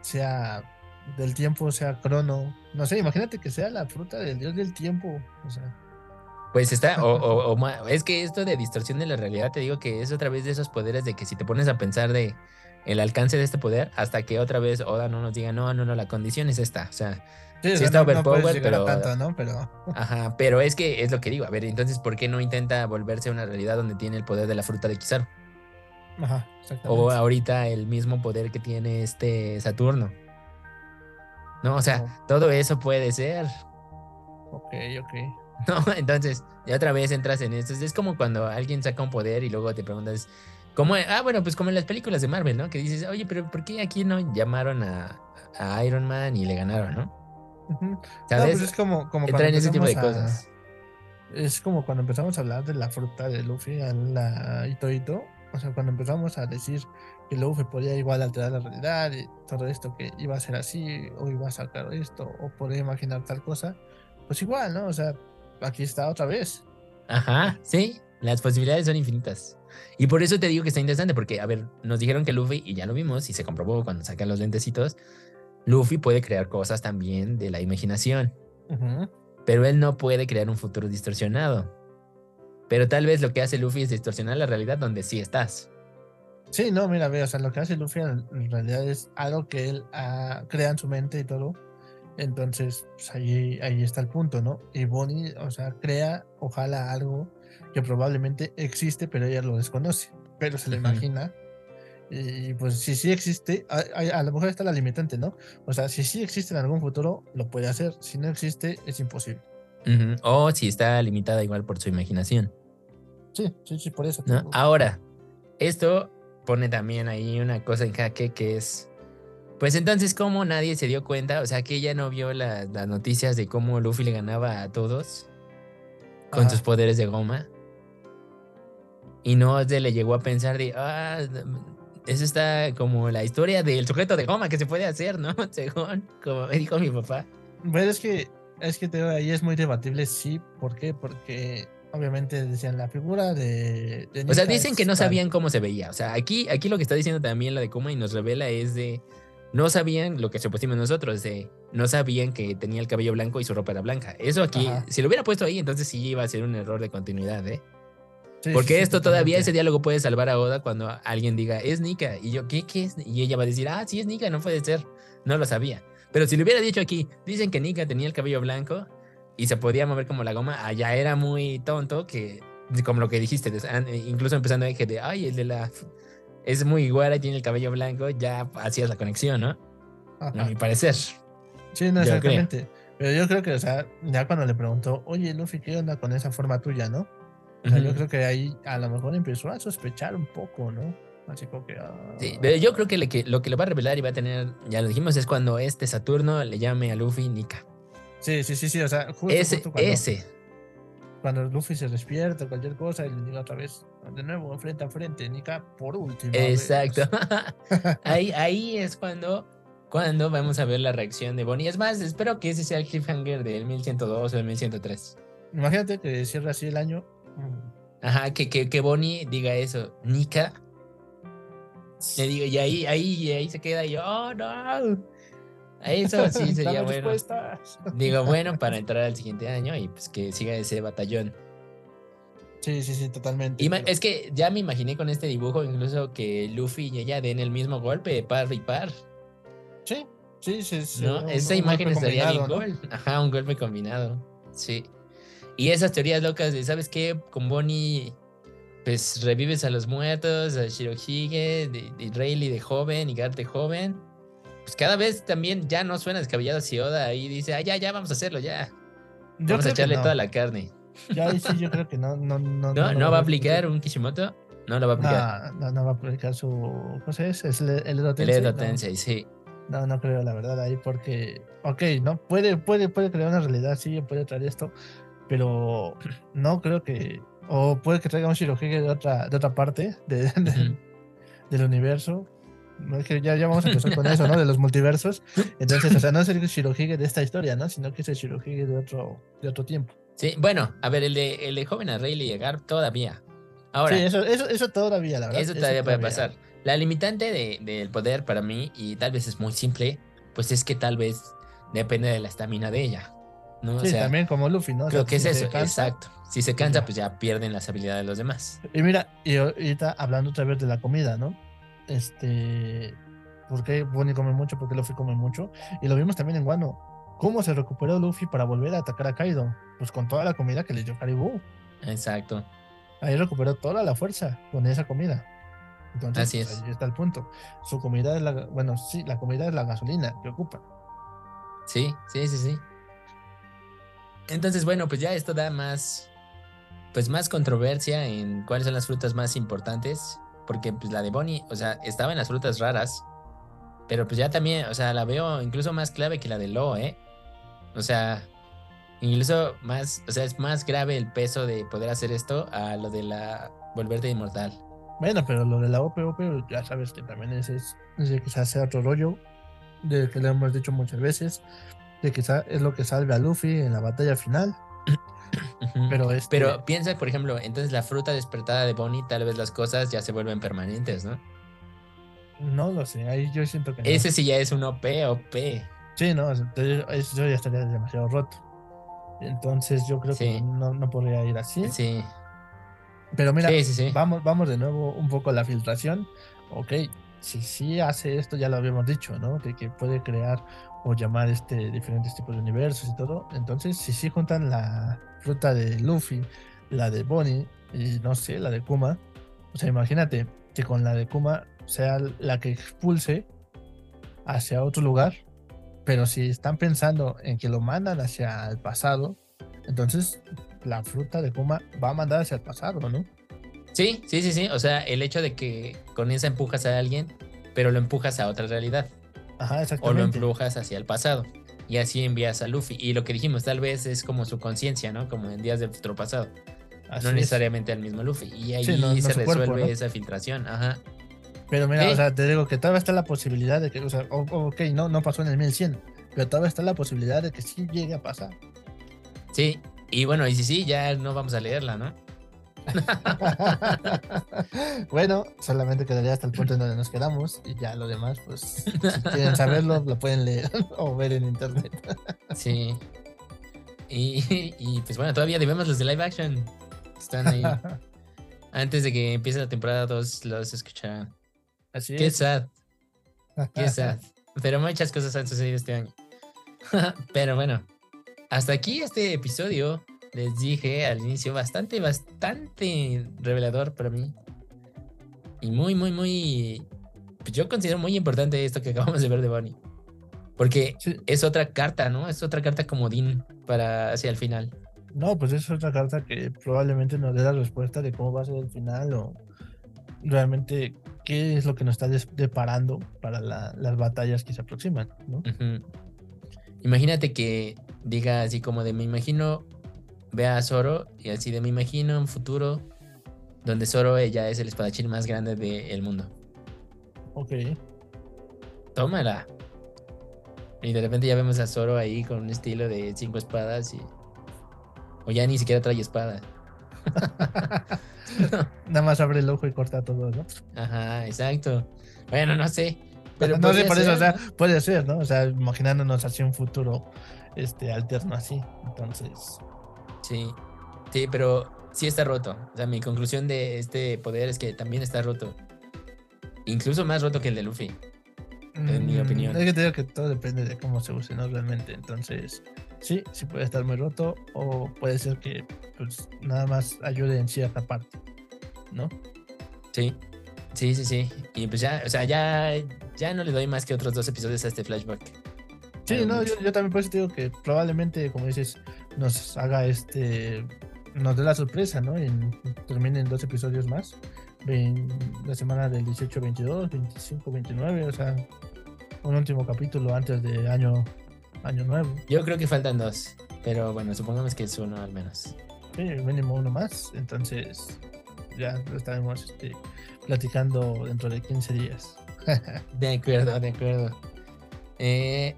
sea del tiempo, sea crono. No sé, imagínate que sea la fruta del dios del tiempo. O sea, Pues está, o, o- o es que esto de distorsión de la realidad, te digo que es otra vez de esos poderes de que si te pones a pensar de el alcance de este poder, hasta que otra vez Oda no nos diga, no, no, no, la condición es esta. O sea, sí, Sí está no, overpowered, pero- tanto, ¿no? Pero ajá, pero es que es lo que digo. A ver, entonces, ¿por qué no intenta volverse una realidad donde tiene el poder de la fruta de Kizaru? ajá, exactamente. O ahorita el mismo poder que tiene este Saturno. No, o sea, todo eso puede ser. Ok, ok. ¿no? Entonces, ya otra vez entras en esto. Es como cuando alguien saca un poder y luego te preguntas, ¿cómo? Ah, bueno, pues como en las películas de Marvel, ¿no? Que dices, oye, pero ¿por qué aquí no llamaron a, a Iron Man y le ganaron, ¿no? No, ¿Sabes? pues es como, como Entra en ese tipo de a- cosas. Es como cuando empezamos a hablar de la fruta de Luffy, a la Ito Ito. O sea, cuando empezamos a decir que Luffy podía igual alterar la realidad y todo esto, que iba a ser así, o iba a sacar esto, o podía imaginar tal cosa, pues igual, ¿no? O sea, aquí está otra vez. Ajá, sí, las posibilidades son infinitas. Y por eso te digo que está interesante, porque, a ver, nos dijeron que Luffy, y ya lo vimos, y se comprobó cuando sacan los lentecitos, Luffy puede crear cosas también de la imaginación. Pero él no puede crear un futuro distorsionado. Pero tal vez lo que hace Luffy es distorsionar la realidad donde sí estás. Sí, no, mira, ve, o sea, lo que hace Luffy en, realidad es algo que él ah, crea en su mente y todo. Entonces, pues ahí, ahí está el punto, ¿no? Y Bonnie, o sea, crea, ojalá algo que probablemente existe, pero ella lo desconoce, pero se lo imagina. Y pues si sí existe, a, a- a lo mejor está la limitante, ¿no? O sea, si sí existe en algún futuro, lo puede hacer. Si no existe, es imposible. O si está limitada igual por su imaginación. Sí, sí, sí, por eso. Ahora, esto pone también ahí una cosa en jaque que es, pues entonces, ¿cómo nadie se dio cuenta? O sea, que ella no vio la- las noticias de cómo Luffy le ganaba a todos con Ajá. sus poderes de goma. Y no se le llegó a pensar de, ah, eso está como la historia del sujeto de goma que se puede hacer, ¿no? Según, como me dijo mi papá. Pero es que, es que te ahí es muy debatible, sí. ¿Por qué? Porque obviamente decían la figura de. de O sea, dicen que es no sabían cómo se veía. O sea, aquí, aquí lo que está diciendo también la de Kuma y nos revela es de. No sabían lo que supusimos nosotros, de no sabían que tenía el cabello blanco y su ropa era blanca. Eso aquí, Ajá. si lo hubiera puesto ahí, entonces sí iba a ser un error de continuidad, ¿eh? Sí, Porque sí, esto todavía, ese diálogo puede salvar a Oda cuando alguien diga, es Nika. Y yo, ¿qué, qué es? Y ella va a decir, ah, sí es Nika, no puede ser. No lo sabía. Pero si le hubiera dicho aquí, dicen que Nika tenía el cabello blanco y se podía mover como la goma, allá era muy tonto que, como lo que dijiste, incluso empezando a decir de, ay, el de la... Es muy guara y tiene el cabello blanco, ya hacías la conexión, ¿no? Ajá. A mi parecer. Sí, no, Yo exactamente. Pero yo creo que, o sea, ya cuando le preguntó, oye, Luffy, ¿qué onda con esa forma tuya, no? O sea, yo creo que ahí a lo mejor empezó a sospechar un poco, ¿no? Así como que. ah, Sí, pero yo creo que, le- que lo que le va a revelar y va a tener, ya lo dijimos, es cuando este Saturno le llame a Luffy Nika. sí, sí, sí, sí, o sea, justo, Ese, justo cuando, ese. cuando Luffy se despierta cualquier cosa y le diga otra vez, de nuevo, frente a frente, Nika, por último. Exacto. ahí, ahí es cuando, cuando vamos a ver la reacción de Bonnie. Es más, espero que ese sea el cliffhanger del 1102 o del 1103. Imagínate que cierra así el año. Ajá, que, que, que Bonnie diga eso. Nika. Le digo, y ahí, ahí, y ahí se queda y yo, oh no. Eso sí sería bueno. Digo, bueno, para entrar al siguiente año y pues que siga ese batallón. Sí, sí, sí, totalmente. Pero- es que ya me imaginé con este dibujo incluso que Luffy y ella den el mismo golpe, par y par. Sí, sí, sí. sí, ¿no? un- Esa un imagen estaría bien ¿no? Ajá, un golpe combinado. Sí. Y esas teorías locas de, ¿sabes qué? Con Bonnie, pues revives a los muertos, a Shirohige, de, de Rayleigh de joven y Garth de joven. Pues cada vez también ya no suena descabellado si Oda ahí dice, ah, ya, ya, vamos a hacerlo, ya. Yo vamos a echarle no. toda la carne. Ya ahí sí, yo creo que no, no, no. ¿No, lo ¿no va a aplicar un Kishimoto? No lo va a aplicar. No, no, no va a aplicar su. ¿Cómo se es? ¿Es el, el Edo El Tensei? Edo No. Tensei, sí. No, no creo, la verdad, ahí porque, ok, no, puede, puede, puede crear una realidad, sí, puede traer esto, pero no creo que, o puede que traiga un Shirohige de otra, de otra parte de- de- Ujú. del universo. Es que ya, ya vamos a empezar con eso, ¿no? De los multiversos. Entonces, o sea, no es el Shirohige de esta historia, ¿no? Sino que es el Shirohige de otro, de otro tiempo. Sí, bueno, a ver, el de, el de joven a Rayleigh y Garp todavía. Ahora, sí, eso, eso, eso todavía, la verdad. Eso todavía puede pasar. La limitante de- del poder para mí, y tal vez es muy simple, pues es que tal vez depende de la estamina de ella. ¿No? O Sí, sea, también como Luffy, ¿no? O creo sea, que es si eso, cansa- exacto. Si se cansa, ya. pues ya pierden las habilidades de los demás. Y mira, y ahorita hablando otra vez de la comida, ¿no? Este, ¿por qué Bonnie come mucho? ¿Por qué Luffy come mucho? Y lo vimos también en Wano. ¿Cómo se recuperó Luffy para volver a atacar a Kaido? Pues con toda la comida que le dio Caribou. Exacto. Ahí recuperó toda la fuerza con esa comida. Entonces, Así pues, es. ahí está el punto. Su comida es la, bueno, sí, la comida es la gasolina que ocupa. Sí, sí, sí, sí. Entonces, bueno, pues ya esto da más, pues más controversia en cuáles son las frutas más importantes, porque pues la de Bonnie, o sea, estaba en las frutas raras, pero pues ya también, o sea, la veo incluso más clave que la de Lo, ¿eh? O sea, incluso más, o sea, es más grave el peso de poder hacer esto a lo de la volverte inmortal. Bueno, pero lo de la OPOP, ya sabes que también ese es, es de quizás sea otro rollo, de que le hemos dicho muchas veces, de quizás es lo que salve a Luffy en la batalla final. Pero este, Pero piensa, por ejemplo, entonces la fruta despertada de Bonnie, tal vez las cosas ya se vuelven permanentes, ¿no? no lo sé, ahí yo siento que no. Ese sí ya es un OP, OP. Sí, no, entonces eso ya estaría demasiado roto. Entonces yo creo que no, no podría ir así. Sí, Pero mira, sí, sí, sí. vamos, vamos de nuevo un poco a la filtración. Ok, si sí hace esto, ya lo habíamos dicho, ¿no? Que, que puede crear o llamar este diferentes tipos de universos y todo. Entonces, si sí juntan la fruta de Luffy, la de Bonnie y no sé, la de Kuma. O sea, imagínate que con la de Kuma sea la que expulse hacia otro lugar. Pero si están pensando en que lo mandan hacia el pasado, entonces la fruta de Kuma va a mandar hacia el pasado, ¿no? Sí, sí, sí, sí. O sea, el hecho de que con esa empujas a alguien, pero lo empujas a otra realidad. Ajá, O lo empujas hacia el pasado. Y así envías a Luffy. Y lo que dijimos, tal vez es como su conciencia, ¿no? Como en días de futuro pasado. Así no es. necesariamente al mismo Luffy. Y ahí Sí, no- no se cuerpo, resuelve ¿no? esa filtración. Ajá. Pero mira, o sea, te digo que todavía está la posibilidad de que, o sea, ok, no, no pasó en el 1100, pero todavía está la posibilidad de que sí llegue a pasar. Sí. Y bueno, y si sí, ya no vamos a leerla, ¿no? bueno, solamente quedaría hasta el punto en donde nos quedamos y ya lo demás, pues, si quieren saberlo, lo pueden leer o ver en internet. Sí. Y, y, pues bueno, todavía debemos los de live action. Están ahí. Antes de que empiece la temporada 2, los escucharán. Así Qué es. sad, qué sad. Pero muchas cosas han sucedido este año. Pero bueno, hasta aquí este episodio. Les dije al inicio, bastante, bastante revelador para mí. Y muy, muy, muy. Pues yo considero muy importante esto que acabamos de ver de Bonnie. Porque es otra carta, ¿no? Es otra carta comodín para hacia el final. No, pues es otra carta que probablemente nos dé la respuesta de cómo va a ser el final o realmente qué es lo que nos está deparando para la- las batallas que se aproximan, ¿no? Imagínate que diga así como de me imagino, vea a Zoro y así de me imagino un futuro donde Zoro ya es el espadachín más grande del mundo. Ok. Tómala. Y de repente ya vemos a Zoro ahí con un estilo de cinco espadas y... O ya ni siquiera trae espada. Nada más abre el ojo y corta todo, ¿no? Ajá, exacto. Bueno, no sé. Pero no sé por eso, o sea, puede ser, ¿no? O sea, imaginándonos así un futuro este alterno así. Entonces, Sí, sí, pero sí está roto. O sea, mi conclusión de este poder es que también está roto. Incluso más roto que el de Luffy. en mi Mm, opinión. Es que te digo que todo depende de cómo se use, ¿no? Realmente. Entonces, sí, sí puede estar muy roto o puede ser que pues nada más ayude en cierta parte, ¿no? Sí, sí, sí, sí. Y pues ya, o sea, ya, ya no le doy más que otros dos episodios a este flashback. Sí, no, yo, yo también por eso te digo que probablemente, como dices, nos haga este, nos dé la sorpresa, ¿no? En, terminen dos episodios más. En la semana del 18, 22, 25, 29, o sea, un último capítulo antes de año, año nuevo. Yo creo que faltan dos, pero bueno, supongamos que es uno al menos. Sí, mínimo uno más. Entonces, ya lo estaremos este, platicando dentro de 15 días. De acuerdo, de acuerdo. Eh,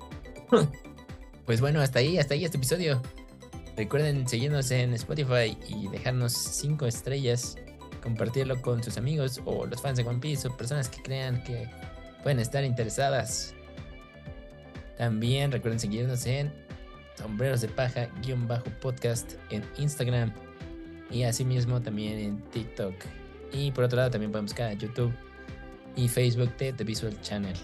pues bueno, hasta ahí, hasta ahí este episodio. Recuerden seguirnos en Spotify y dejarnos cinco estrellas, compartirlo con sus amigos o los fans de One Piece o personas que crean que pueden estar interesadas. También recuerden seguirnos en Sombreros de Paja guion bajo podcast en Instagram y asimismo también en TikTok. Y por otro lado también pueden buscar a YouTube y Facebook de The Visual Channel.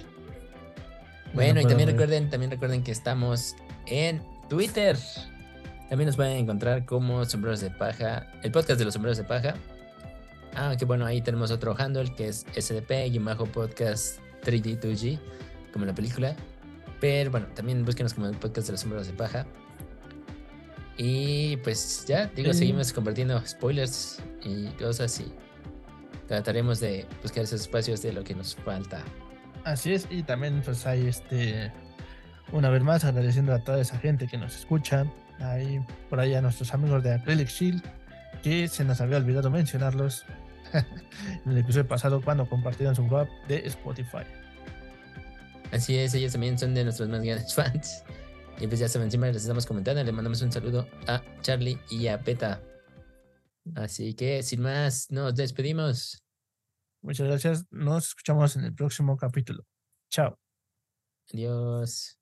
Bueno, y también ver. recuerden, también recuerden que estamos en Twitter. También nos pueden encontrar como Sombreros de Paja, el podcast de los Sombreros de Paja. Ah, que bueno, ahí tenemos otro handle que es SDP-podcast 3D2G, como la película. Pero bueno, también búsquenos como el podcast de los Sombreros de Paja. Y pues ya, digo, Sí. seguimos compartiendo spoilers y cosas y trataremos de buscar esos espacios de lo que nos falta. Así es, y también pues hay este, una vez más agradeciendo a toda esa gente que nos escucha, ahí por ahí a nuestros amigos de Acrylic Shield, que se nos había olvidado mencionarlos en el episodio pasado cuando compartieron su web de Spotify. Así es, ellos también son de nuestros más grandes fans. Y pues ya saben, siempre les estamos comentando. Le mandamos un saludo a Charlie y a Peta. Así que sin más, nos despedimos. Muchas gracias, nos escuchamos en el próximo capítulo. Chao. Adiós.